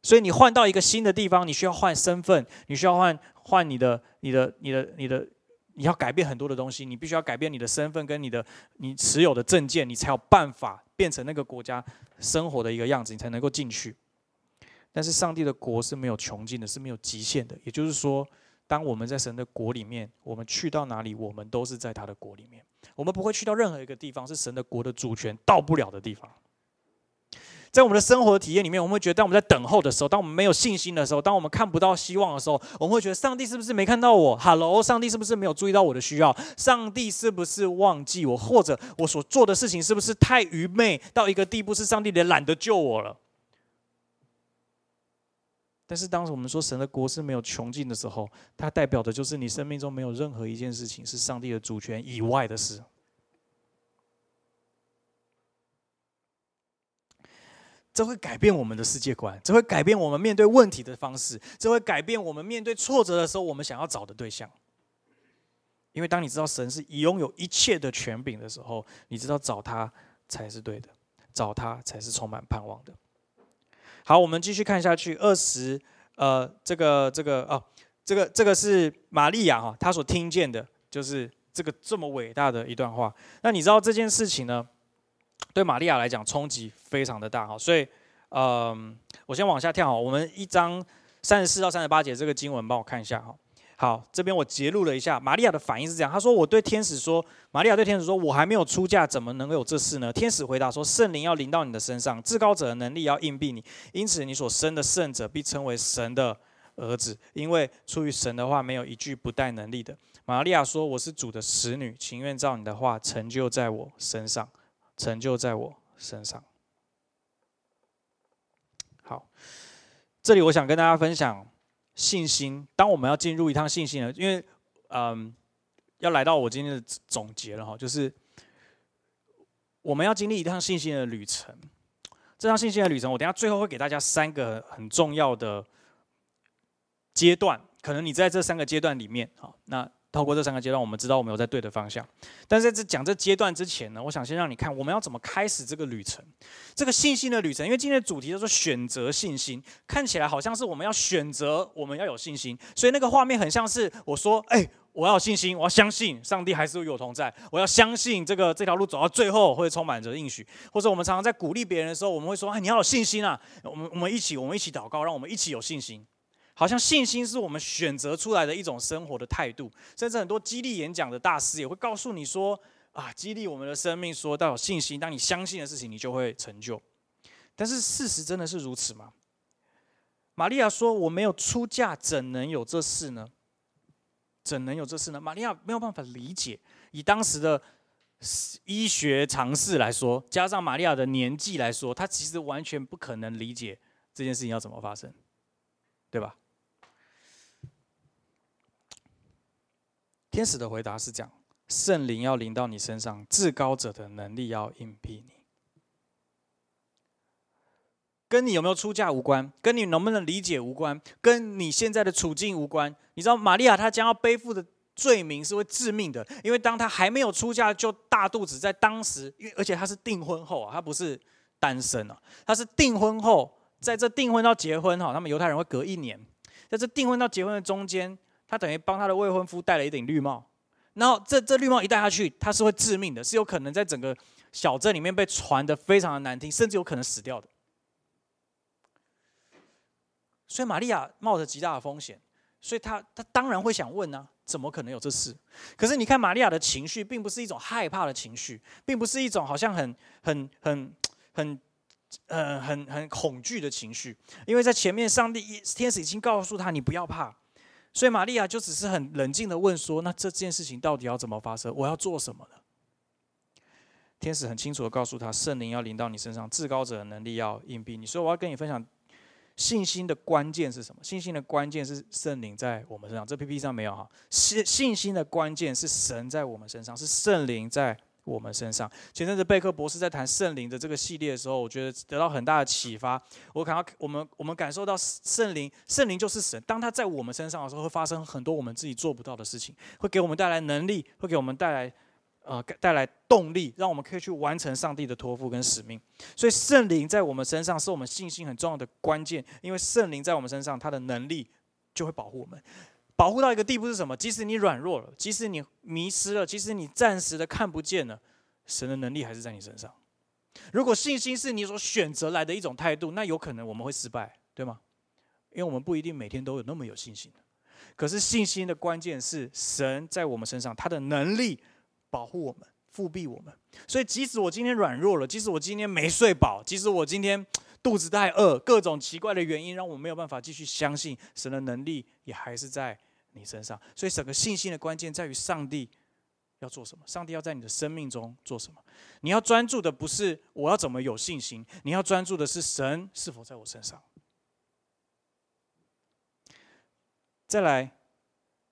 所以你换到一个新的地方，你需要换身份，你需要换换你的、你的、你的、你的，你要改变很多的东西，你必须要改变你的身份跟你的你持有的证件，你才有办法变成那个国家。生活的一个样子，你才能够进去。但是上帝的国是没有穷尽的，是没有极限的。也就是说，当我们在神的国里面，我们去到哪里，我们都是在他的国里面。我们不会去到任何一个地方是神的国的主权到不了的地方。在我们的生活体验里面，我们会觉得，当我们在等候的时候，当我们没有信心的时候，当我们看不到希望的时候，我们会觉得上帝是不是没看到我？Hello，上帝是不是没有注意到我的需要？上帝是不是忘记我？或者我所做的事情是不是太愚昧到一个地步，是上帝也懒得救我了？但是，当时我们说神的国是没有穷尽的时候，它代表的就是你生命中没有任何一件事情是上帝的主权以外的事。这会改变我们的世界观，这会改变我们面对问题的方式，这会改变我们面对挫折的时候我们想要找的对象。因为当你知道神是拥有一切的权柄的时候，你知道找他才是对的，找他才是充满盼望的。好，我们继续看下去，二十，呃，这个这个哦，这个这个是玛利亚哈，她所听见的就是这个这么伟大的一段话。那你知道这件事情呢？对玛利亚来讲，冲击非常的大哈，所以，嗯，我先往下跳哈。我们一张三十四到三十八节这个经文，帮我看一下哈。好，这边我截录了一下，玛利亚的反应是这样：他说，我对天使说，玛利亚对天使说，我还没有出嫁，怎么能够有这事呢？天使回答说，圣灵要临到你的身上，至高者的能力要硬币你，因此你所生的圣者必称为神的儿子，因为出于神的话，没有一句不带能力的。玛利亚说，我是主的使女，情愿照你的话成就在我身上。成就在我身上。好，这里我想跟大家分享信心。当我们要进入一趟信心了，因为嗯，要来到我今天的总结了哈，就是我们要经历一趟信心的旅程。这趟信心的旅程，我等下最后会给大家三个很重要的阶段，可能你在这三个阶段里面，好，那。透过这三个阶段，我们知道我们有在对的方向。但是在这讲这阶段之前呢，我想先让你看我们要怎么开始这个旅程，这个信心的旅程。因为今天的主题叫做选择信心，看起来好像是我们要选择，我们要有信心。所以那个画面很像是我说：“哎，我要有信心，我要相信上帝还是与我同在，我要相信这个这条路走到最后会充满着应许。”或者我们常常在鼓励别人的时候，我们会说：“哎，你要有信心啊！我们我们一起，我们一起祷告，让我们一起有信心。”好像信心是我们选择出来的一种生活的态度，甚至很多激励演讲的大师也会告诉你说：“啊，激励我们的生命，说到有信心，当你相信的事情，你就会成就。”但是事实真的是如此吗？玛利亚说：“我没有出嫁，怎能有这事呢？怎能有这事呢？”玛利亚没有办法理解，以当时的医学常识来说，加上玛利亚的年纪来说，她其实完全不可能理解这件事情要怎么发生，对吧？天使的回答是：这样，圣灵要临到你身上，至高者的能力要应庇你，跟你有没有出嫁无关，跟你能不能理解无关，跟你现在的处境无关。你知道，玛利亚她将要背负的罪名是会致命的，因为当她还没有出嫁就大肚子，在当时，因为而且她是订婚后啊，她不是单身啊，她是订婚后，在这订婚到结婚哈，他们犹太人会隔一年，在这订婚到结婚的中间。他等于帮他的未婚夫戴了一顶绿帽，然后这这绿帽一戴下去，他是会致命的，是有可能在整个小镇里面被传的非常的难听，甚至有可能死掉的。所以玛利亚冒着极大的风险，所以她她当然会想问呢，怎么可能有这事？可是你看玛利亚的情绪，并不是一种害怕的情绪，并不是一种好像很很很很呃很很恐惧的情绪，因为在前面上帝天使已经告诉他，你不要怕。所以玛利亚就只是很冷静的问说：“那这件事情到底要怎么发生？我要做什么呢？”天使很清楚的告诉他：“圣灵要临到你身上，至高者的能力要应庇你。”所以我要跟你分享信心的关键是什么？信心的关键是圣灵在我们身上。这 PPT 上没有哈。信信心的关键是神在我们身上，是圣灵在。我们身上，前阵子贝克博士在谈圣灵的这个系列的时候，我觉得得到很大的启发。我感到我们我们感受到圣灵，圣灵就是神。当他在我们身上的时候，会发生很多我们自己做不到的事情，会给我们带来能力，会给我们带来呃带来动力，让我们可以去完成上帝的托付跟使命。所以圣灵在我们身上是我们信心很重要的关键，因为圣灵在我们身上，他的能力就会保护我们。保护到一个地步是什么？即使你软弱了，即使你迷失了，即使你暂时的看不见了，神的能力还是在你身上。如果信心是你所选择来的一种态度，那有可能我们会失败，对吗？因为我们不一定每天都有那么有信心。可是信心的关键是神在我们身上，他的能力保护我们、复辟我们。所以即使我今天软弱了，即使我今天没睡饱，即使我今天肚子太饿，各种奇怪的原因让我没有办法继续相信神的能力，也还是在你身上。所以整个信心的关键在于上帝要做什么，上帝要在你的生命中做什么。你要专注的不是我要怎么有信心，你要专注的是神是否在我身上。再来，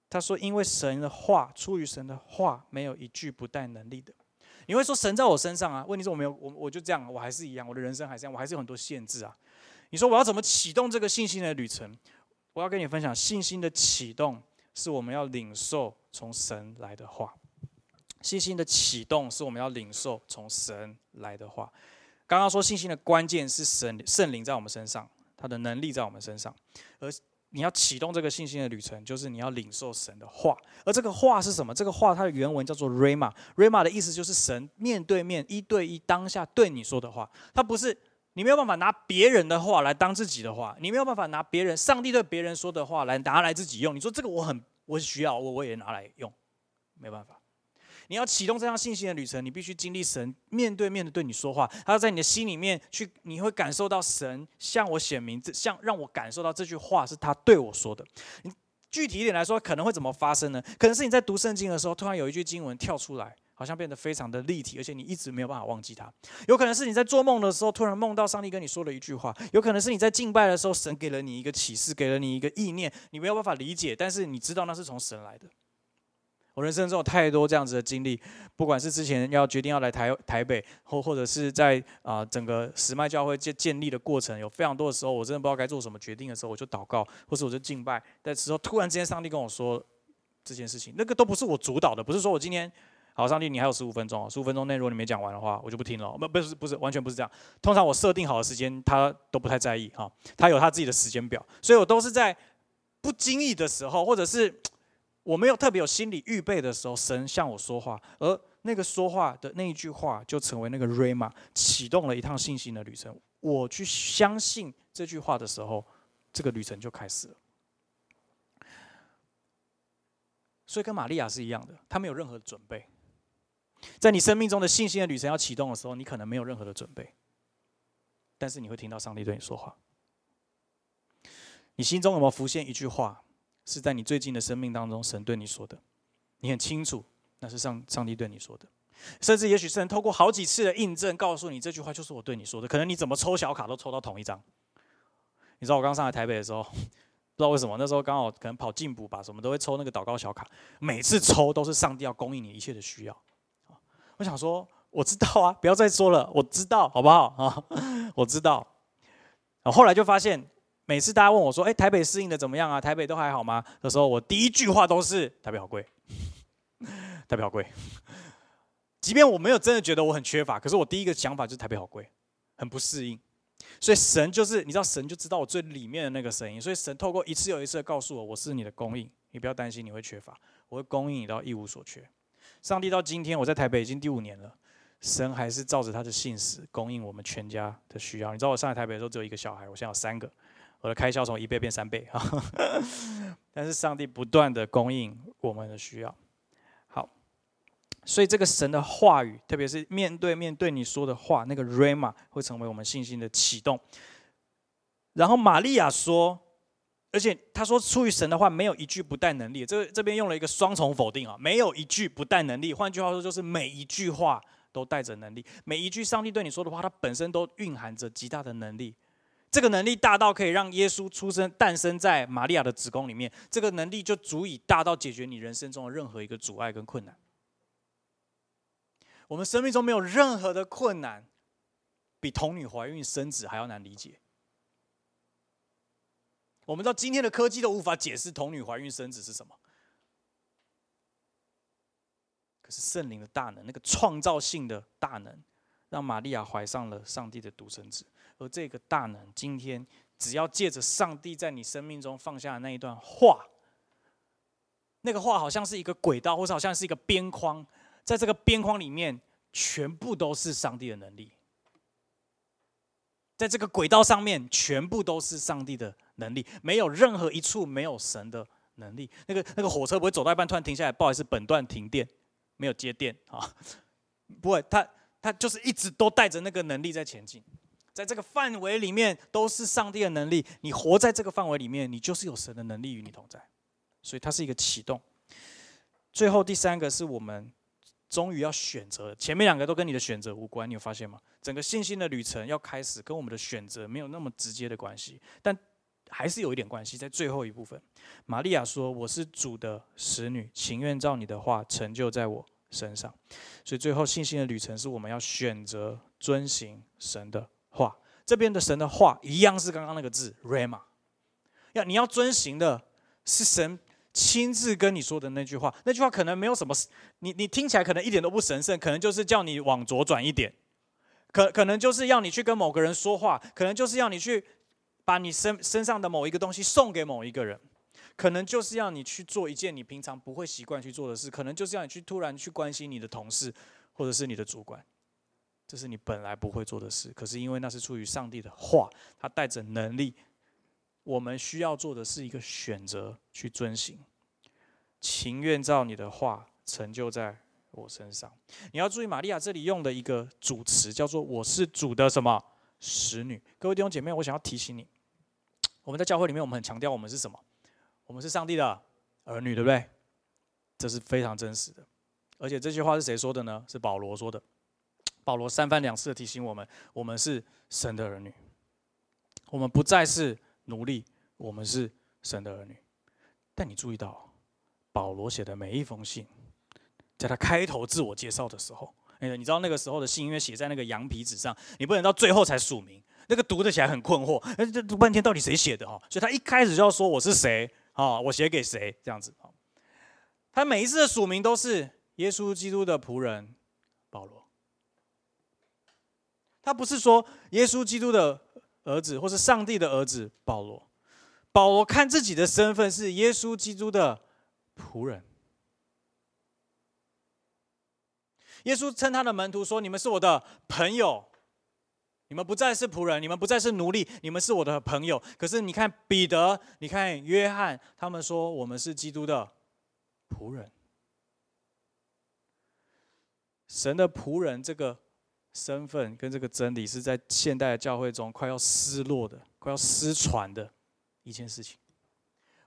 他说：“因为神的话，出于神的话，没有一句不带能力的。”你会说神在我身上啊？问题是我没有，我我就这样，我还是一样，我的人生还是这样，我还是有很多限制啊。你说我要怎么启动这个信心的旅程？我要跟你分享，信心的启动是我们要领受从神来的话。信心的启动是我们要领受从神来的话。刚刚说信心的关键是神圣灵在我们身上，他的能力在我们身上，而。你要启动这个信心的旅程，就是你要领受神的话。而这个话是什么？这个话它的原文叫做 “rama”。rama 的意思就是神面对面、一对一、当下对你说的话。它不是你没有办法拿别人的话来当自己的话，你没有办法拿别人、上帝对别人说的话来拿来自己用。你说这个我很我需要，我我也拿来用，没办法。你要启动这样信心的旅程，你必须经历神面对面的对你说话，他要在你的心里面去，你会感受到神向我显明，这像让我感受到这句话是他对我说的。你具体一点来说，可能会怎么发生呢？可能是你在读圣经的时候，突然有一句经文跳出来，好像变得非常的立体，而且你一直没有办法忘记它。有可能是你在做梦的时候，突然梦到上帝跟你说了一句话；有可能是你在敬拜的时候，神给了你一个启示，给了你一个意念，你没有办法理解，但是你知道那是从神来的。我人生中有太多这样子的经历，不管是之前要决定要来台台北，或或者是在啊整个石脉教会建建立的过程，有非常多的时候，我真的不知道该做什么决定的时候，我就祷告，或是我就敬拜。的时候，突然之间上帝跟我说这件事情，那个都不是我主导的，不是说我今天好，上帝你还有十五分钟，十五分钟内如果你没讲完的话，我就不听了，不不是不是完全不是这样，通常我设定好的时间他都不太在意哈，他有他自己的时间表，所以我都是在不经意的时候，或者是。我没有特别有心理预备的时候，神向我说话，而那个说话的那一句话就成为那个 rama，启动了一趟信心的旅程。我去相信这句话的时候，这个旅程就开始了。所以跟玛利亚是一样的，他没有任何的准备。在你生命中的信心的旅程要启动的时候，你可能没有任何的准备，但是你会听到上帝对你说话。你心中有没有浮现一句话？是在你最近的生命当中，神对你说的，你很清楚，那是上上帝对你说的，甚至也许神透过好几次的印证，告诉你这句话就是我对你说的。可能你怎么抽小卡都抽到同一张。你知道我刚上来台北的时候，(laughs) 不知道为什么那时候刚好可能跑进补吧，什么都会抽那个祷告小卡，每次抽都是上帝要供应你一切的需要。我想说，我知道啊，不要再说了，我知道，好不好啊？(laughs) 我知道。后来就发现。每次大家问我说：“哎，台北适应的怎么样啊？台北都还好吗？”的时候，我第一句话都是：“台北好贵，(laughs) 台北好贵。”即便我没有真的觉得我很缺乏，可是我第一个想法就是台北好贵，很不适应。所以神就是，你知道，神就知道我最里面的那个声音。所以神透过一次又一次的告诉我：“我是你的供应，你不要担心你会缺乏，我会供应你到一无所缺。”上帝到今天，我在台北已经第五年了，神还是照着他的信使供应我们全家的需要。你知道我上来台北的时候只有一个小孩，我现在有三个。我的开销从一倍变三倍啊！但是上帝不断的供应我们的需要。好，所以这个神的话语，特别是面对面对你说的话，那个 rama 会成为我们信心的启动。然后玛利亚说，而且他说出于神的话，没有一句不带能力。这这边用了一个双重否定啊，没有一句不带能力。换句话说，就是每一句话都带着能力，每一句上帝对你说的话，它本身都蕴含着极大的能力。这个能力大到可以让耶稣出生、诞生在玛利亚的子宫里面，这个能力就足以大到解决你人生中的任何一个阻碍跟困难。我们生命中没有任何的困难，比童女怀孕生子还要难理解。我们到今天的科技都无法解释童女怀孕生子是什么，可是圣灵的大能，那个创造性的大能，让玛利亚怀上了上帝的独生子。而这个大能，今天只要借着上帝在你生命中放下的那一段话，那个话好像是一个轨道，或者好像是一个边框，在这个边框里面，全部都是上帝的能力。在这个轨道上面，全部都是上帝的能力，没有任何一处没有神的能力。那个那个火车不会走到一半突然停下来，不好意思，本段停电，没有接电啊，不会，他他就是一直都带着那个能力在前进，在这个范围里面都是上帝的能力。你活在这个范围里面，你就是有神的能力与你同在，所以它是一个启动。最后第三个是我们。终于要选择，前面两个都跟你的选择无关，你有发现吗？整个信心的旅程要开始，跟我们的选择没有那么直接的关系，但还是有一点关系。在最后一部分，玛利亚说：“我是主的使女，情愿照你的话成就在我身上。”所以最后信心的旅程是我们要选择遵行神的。这边的神的话一样是刚刚那个字 “rama”，要你要遵行的是神。亲自跟你说的那句话，那句话可能没有什么，你你听起来可能一点都不神圣，可能就是叫你往左转一点，可可能就是要你去跟某个人说话，可能就是要你去把你身身上的某一个东西送给某一个人，可能就是要你去做一件你平常不会习惯去做的事，可能就是要你去突然去关心你的同事或者是你的主管，这是你本来不会做的事，可是因为那是出于上帝的话，他带着能力。我们需要做的是一个选择，去遵行，情愿照你的话成就在我身上。你要注意，玛利亚这里用的一个主词叫做“我是主的什么使女”。各位弟兄姐妹，我想要提醒你，我们在教会里面，我们很强调我们是什么？我们是上帝的儿女，对不对？这是非常真实的。而且这句话是谁说的呢？是保罗说的。保罗三番两次的提醒我们，我们是神的儿女，我们不再是。奴隶，我们是神的儿女。但你注意到，保罗写的每一封信，在他开头自我介绍的时候，哎，你知道那个时候的信因为写在那个羊皮纸上，你不能到最后才署名，那个读得起来很困惑。哎，这读半天到底谁写的哈？所以他一开始就要说我是谁啊？我写给谁这样子？他每一次的署名都是耶稣基督的仆人保罗。他不是说耶稣基督的。儿子，或是上帝的儿子保罗，保罗看自己的身份是耶稣基督的仆人。耶稣称他的门徒说：“你们是我的朋友，你们不再是仆人，你们不再是奴隶，你们是我的朋友。”可是你看彼得，你看约翰，他们说我们是基督的仆人。神的仆人，这个。身份跟这个真理是在现代教会中快要失落的、快要失传的一件事情。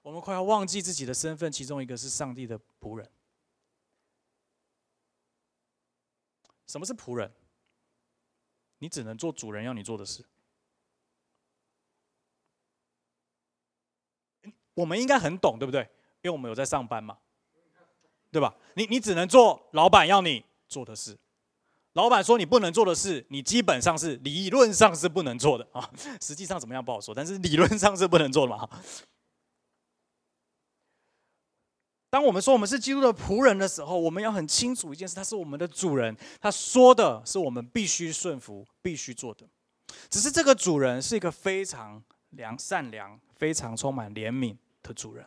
我们快要忘记自己的身份，其中一个是上帝的仆人。什么是仆人？你只能做主人要你做的事。我们应该很懂，对不对？因为我们有在上班嘛，对吧？你你只能做老板要你做的事。老板说你不能做的事，你基本上是理论上是不能做的啊。(laughs) 实际上怎么样不好说，但是理论上是不能做的嘛。当我们说我们是基督的仆人的时候，我们要很清楚一件事：他是我们的主人，他说的是我们必须顺服、必须做的。只是这个主人是一个非常良、善良、非常充满怜悯的主人。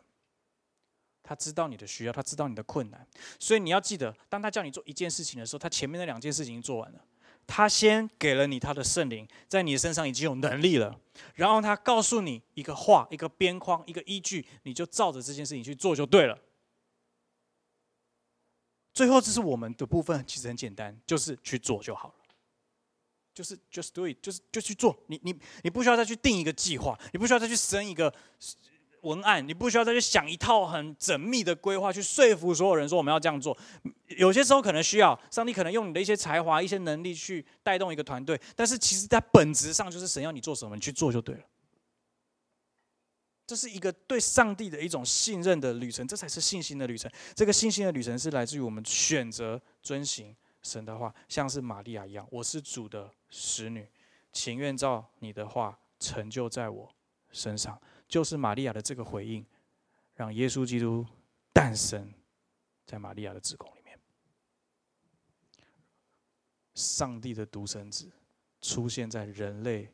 他知道你的需要，他知道你的困难，所以你要记得，当他叫你做一件事情的时候，他前面那两件事情做完了，他先给了你他的圣灵，在你的身上已经有能力了，然后他告诉你一个话、一个边框、一个依据，你就照着这件事情去做就对了。最后，这是我们的部分，其实很简单，就是去做就好了，就是 just do it，就是就去做。你你你不需要再去定一个计划，你不需要再去生一个。文案，你不需要再去想一套很缜密的规划去说服所有人说我们要这样做。有些时候可能需要上帝可能用你的一些才华、一些能力去带动一个团队，但是其实在本质上就是神要你做什么，你去做就对了。这是一个对上帝的一种信任的旅程，这才是信心的旅程。这个信心的旅程是来自于我们选择遵行神的话，像是玛利亚一样，我是主的使女，情愿照你的话成就在我身上。就是玛利亚的这个回应，让耶稣基督诞生在玛利亚的子宫里面。上帝的独生子出现在人类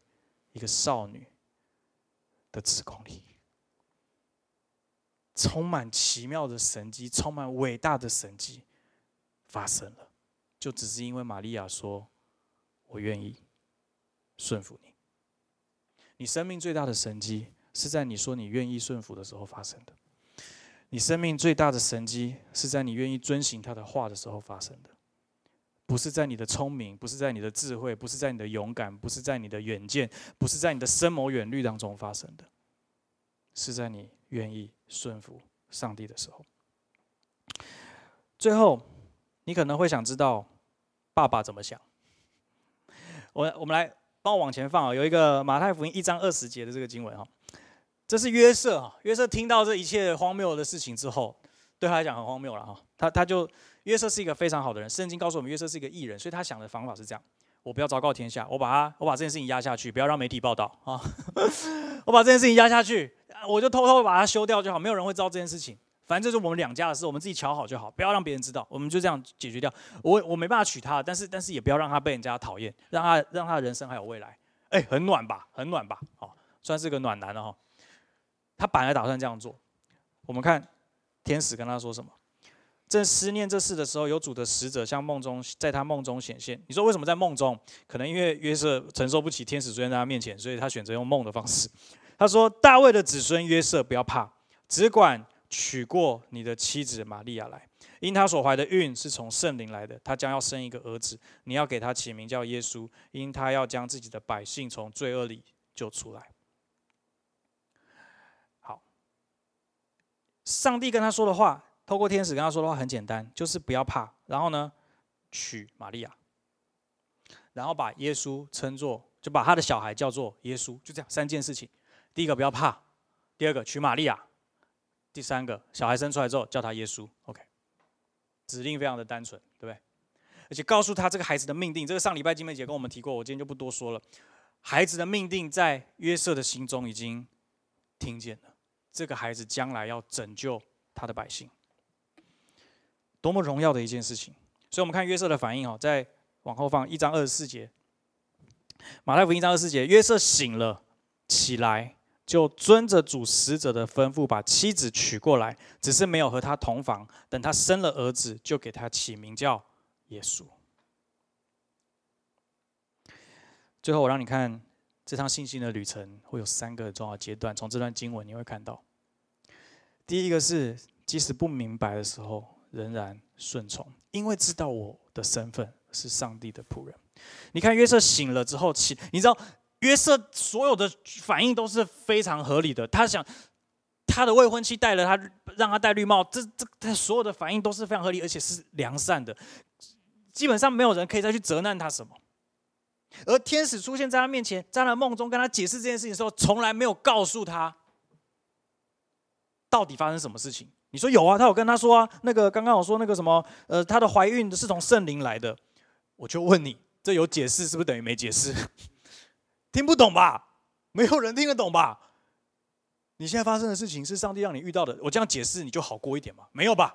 一个少女的子宫里，充满奇妙的神迹，充满伟大的神迹发生了，就只是因为玛利亚说：“我愿意顺服你。”你生命最大的神迹是在你说你愿意顺服的时候发生的。你生命最大的神迹是在你愿意遵行他的话的时候发生的，不是在你的聪明，不是在你的智慧，不是在你的勇敢，不是在你的远见，不是在你的深谋远虑当中发生的，是在你愿意顺服上帝的时候。最后，你可能会想知道爸爸怎么想。我我们来帮我往前放啊，有一个马太福音一章二十节的这个经文哈。这是约瑟哈，约瑟听到这一切荒谬的事情之后，对他来讲很荒谬了哈。他他就约瑟是一个非常好的人，圣经告诉我们约瑟是一个艺人，所以他想的方法是这样：我不要昭告天下，我把他我把这件事情压下去，不要让媒体报道啊。(laughs) 我把这件事情压下去，我就偷偷把它修掉就好，没有人会知道这件事情。反正这是我们两家的事，我们自己瞧好就好，不要让别人知道。我们就这样解决掉。我我没办法娶她，但是但是也不要让她被人家讨厌，让她让她人生还有未来。哎，很暖吧，很暖吧，好，算是个暖男了哈。他本来打算这样做，我们看天使跟他说什么。正思念这事的时候，有主的使者向梦中，在他梦中显现。你说为什么在梦中？可能因为约瑟承受不起天使出现在他面前，所以他选择用梦的方式。他说：“大卫的子孙约瑟，不要怕，只管娶过你的妻子玛利亚来，因他所怀的孕是从圣灵来的。他将要生一个儿子，你要给他起名叫耶稣，因他要将自己的百姓从罪恶里救出来。”上帝跟他说的话，透过天使跟他说的话很简单，就是不要怕。然后呢，娶玛利亚，然后把耶稣称作，就把他的小孩叫做耶稣，就这样三件事情。第一个不要怕，第二个娶玛利亚，第三个小孩生出来之后叫他耶稣。OK，指令非常的单纯，对不对？而且告诉他这个孩子的命定，这个上礼拜金妹姐跟我们提过，我今天就不多说了。孩子的命定在约瑟的心中已经听见了。这个孩子将来要拯救他的百姓，多么荣耀的一件事情！所以，我们看约瑟的反应哦，在往后放一章二十四节，马太福音一章二十四节，约瑟醒了起来，就遵着主使者的吩咐，把妻子娶过来，只是没有和他同房。等他生了儿子，就给他起名叫耶稣。最后，我让你看。这趟信心的旅程会有三个重要阶段，从这段经文你会看到。第一个是，即使不明白的时候，仍然顺从，因为知道我的身份是上帝的仆人。你看约瑟醒了之后起，你知道约瑟所有的反应都是非常合理的。他想他的未婚妻带了他，让他戴绿帽，这这他所有的反应都是非常合理，而且是良善的。基本上没有人可以再去责难他什么。而天使出现在他面前，在他梦中跟他解释这件事情的时候，从来没有告诉他到底发生什么事情。你说有啊？他有跟他说啊，那个刚刚我说那个什么，呃，他的怀孕是从圣灵来的。我就问你，这有解释是不是等于没解释？(laughs) 听不懂吧？没有人听得懂吧？你现在发生的事情是上帝让你遇到的，我这样解释你就好过一点吗？没有吧？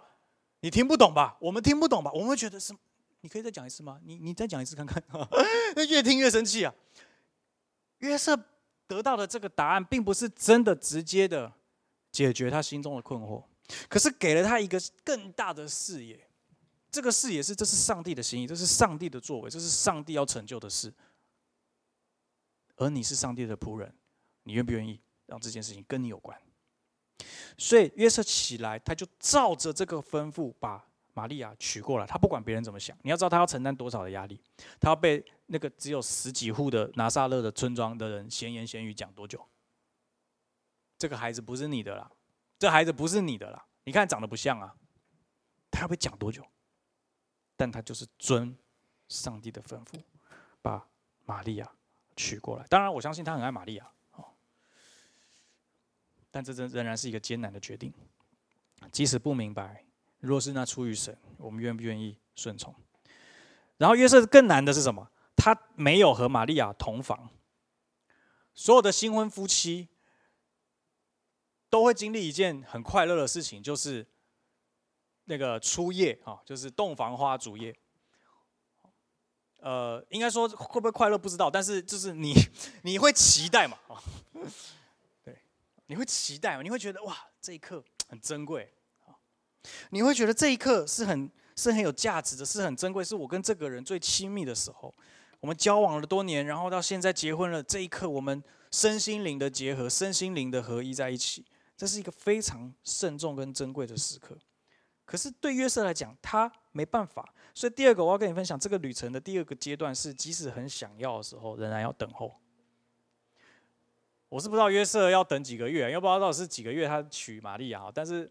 你听不懂吧？我们听不懂吧？我们会觉得是。你可以再讲一次吗？你你再讲一次看看。(laughs) 那越听越生气啊！约瑟得到的这个答案，并不是真的直接的解决他心中的困惑，可是给了他一个更大的视野。这个视野是，这是上帝的心意，这是上帝的作为，这是上帝要成就的事。而你是上帝的仆人，你愿不愿意让这件事情跟你有关？所以约瑟起来，他就照着这个吩咐把。玛利亚娶过来，他不管别人怎么想。你要知道，他要承担多少的压力，他要被那个只有十几户的拿撒勒的村庄的人闲言闲语讲多久？这个孩子不是你的啦，这孩子不是你的啦。你看长得不像啊，他要被讲多久？但他就是遵上帝的吩咐，把玛利亚娶过来。当然，我相信他很爱玛利亚。但这仍仍然是一个艰难的决定，即使不明白。若是那出于神，我们愿不愿意顺从？然后约瑟更难的是什么？他没有和玛利亚同房。所有的新婚夫妻都会经历一件很快乐的事情，就是那个初夜啊，就是洞房花烛夜。呃，应该说会不会快乐不知道，但是就是你 (laughs) 你会期待嘛？对，你会期待嘛？你会觉得哇，这一刻很珍贵。你会觉得这一刻是很是很有价值的，是很珍贵，是我跟这个人最亲密的时候。我们交往了多年，然后到现在结婚了，这一刻我们身心灵的结合，身心灵的合一在一起，这是一个非常慎重跟珍贵的时刻。可是对约瑟来讲，他没办法。所以第二个我要跟你分享，这个旅程的第二个阶段是，即使很想要的时候，仍然要等候。我是不知道约瑟要等几个月，又不知道到底是几个月他娶玛利亚，但是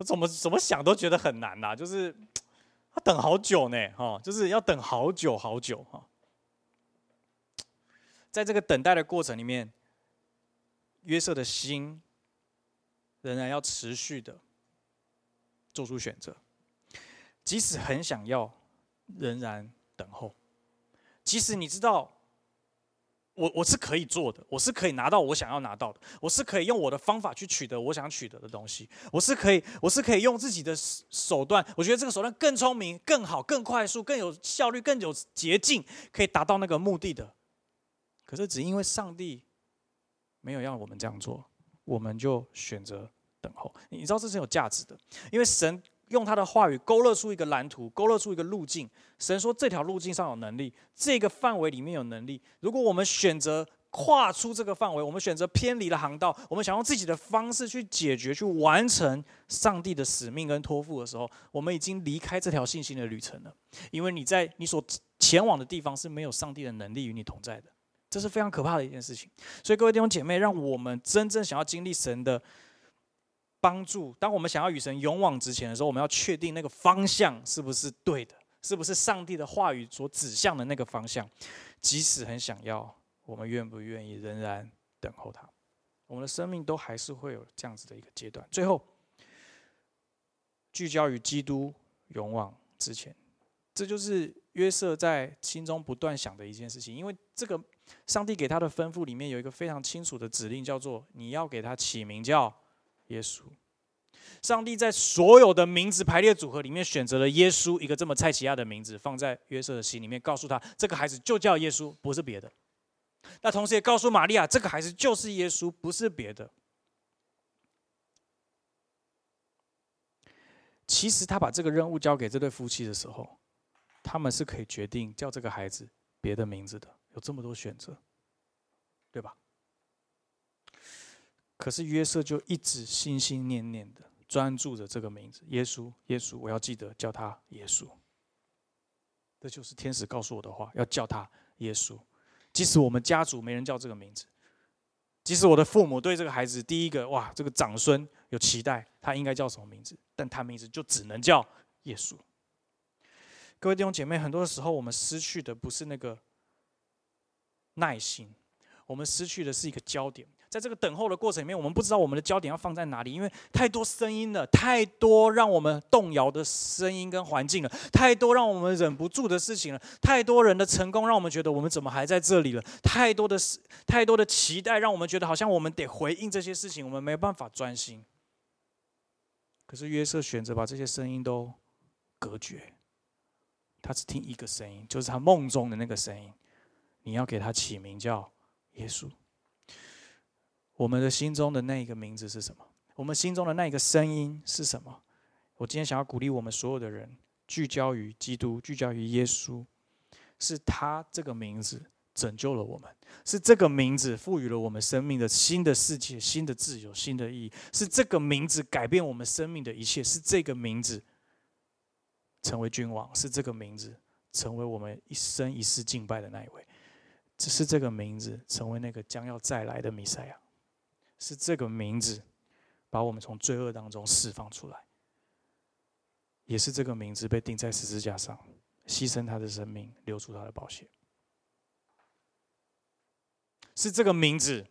我怎么怎么想都觉得很难呐，就是他等好久呢，哈，就是要等好久好久哈。在这个等待的过程里面，约瑟的心仍然要持续的做出选择，即使很想要，仍然等候，即使你知道。我我是可以做的，我是可以拿到我想要拿到的，我是可以用我的方法去取得我想取得的东西，我是可以，我是可以用自己的手段，我觉得这个手段更聪明、更好、更快速、更有效率、更有捷径，可以达到那个目的的。可是只因为上帝没有让我们这样做，我们就选择等候。你知道这是有价值的，因为神。用他的话语勾勒出一个蓝图，勾勒出一个路径。神说这条路径上有能力，这个范围里面有能力。如果我们选择跨出这个范围，我们选择偏离了航道，我们想用自己的方式去解决、去完成上帝的使命跟托付的时候，我们已经离开这条信心的旅程了。因为你在你所前往的地方是没有上帝的能力与你同在的，这是非常可怕的一件事情。所以各位弟兄姐妹，让我们真正想要经历神的。帮助。当我们想要与神勇往直前的时候，我们要确定那个方向是不是对的，是不是上帝的话语所指向的那个方向。即使很想要，我们愿不愿意仍然等候他？我们的生命都还是会有这样子的一个阶段。最后，聚焦于基督勇往直前，这就是约瑟在心中不断想的一件事情。因为这个上帝给他的吩咐里面有一个非常清楚的指令，叫做你要给他起名叫。耶稣，上帝在所有的名字排列组合里面选择了耶稣一个这么蔡奇亚的名字，放在约瑟的心里面，告诉他这个孩子就叫耶稣，不是别的。那同时也告诉玛利亚，这个孩子就是耶稣，不是别的。其实他把这个任务交给这对夫妻的时候，他们是可以决定叫这个孩子别的名字的，有这么多选择，对吧？可是约瑟就一直心心念念的专注着这个名字，耶稣，耶稣，我要记得叫他耶稣。这就是天使告诉我的话，要叫他耶稣。即使我们家族没人叫这个名字，即使我的父母对这个孩子第一个哇，这个长孙有期待，他应该叫什么名字？但他名字就只能叫耶稣。各位弟兄姐妹，很多时候我们失去的不是那个耐心，我们失去的是一个焦点。在这个等候的过程里面，我们不知道我们的焦点要放在哪里，因为太多声音了，太多让我们动摇的声音跟环境了，太多让我们忍不住的事情了，太多人的成功让我们觉得我们怎么还在这里了，太多的太多的期待让我们觉得好像我们得回应这些事情，我们没办法专心。可是约瑟选择把这些声音都隔绝，他只听一个声音，就是他梦中的那个声音。你要给他起名叫耶稣。我们的心中的那一个名字是什么？我们心中的那一个声音是什么？我今天想要鼓励我们所有的人，聚焦于基督，聚焦于耶稣，是他这个名字拯救了我们，是这个名字赋予了我们生命的新的世界、新的自由、新的意义，是这个名字改变我们生命的一切，是这个名字成为君王，是这个名字成为我们一生一世敬拜的那一位，只是这个名字成为那个将要再来的弥赛亚。是这个名字把我们从罪恶当中释放出来，也是这个名字被钉在十字架上，牺牲他的生命，流出他的宝血。是这个名字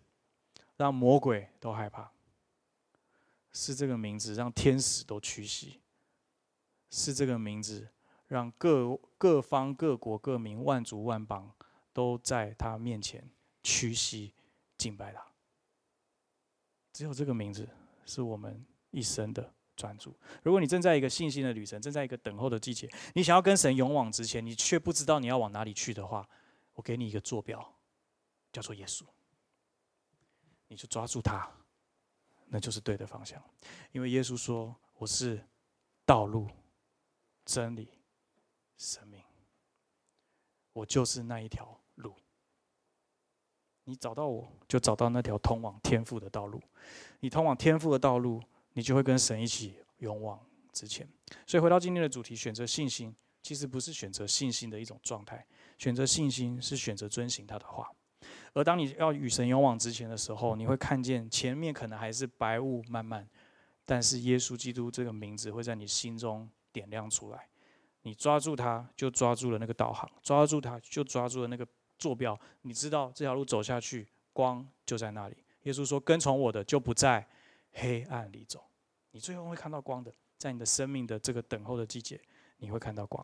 让魔鬼都害怕，是这个名字让天使都屈膝，是这个名字让各各方各国各民万族万邦都在他面前屈膝敬拜他。只有这个名字是我们一生的专注。如果你正在一个信心的旅程，正在一个等候的季节，你想要跟神勇往直前，你却不知道你要往哪里去的话，我给你一个坐标，叫做耶稣。你就抓住它，那就是对的方向。因为耶稣说：“我是道路、真理、生命，我就是那一条。”你找到我，就找到那条通往天赋的道路。你通往天赋的道路，你就会跟神一起勇往直前。所以回到今天的主题，选择信心，其实不是选择信心的一种状态，选择信心是选择遵行他的话。而当你要与神勇往直前的时候，你会看见前面可能还是白雾漫漫，但是耶稣基督这个名字会在你心中点亮出来。你抓住它，就抓住了那个导航；抓住它，就抓住了那个坐标。你知道这条路走下去，光就在那里。耶稣说：“跟从我的，就不在黑暗里走。”你最后会看到光的，在你的生命的这个等候的季节，你会看到光。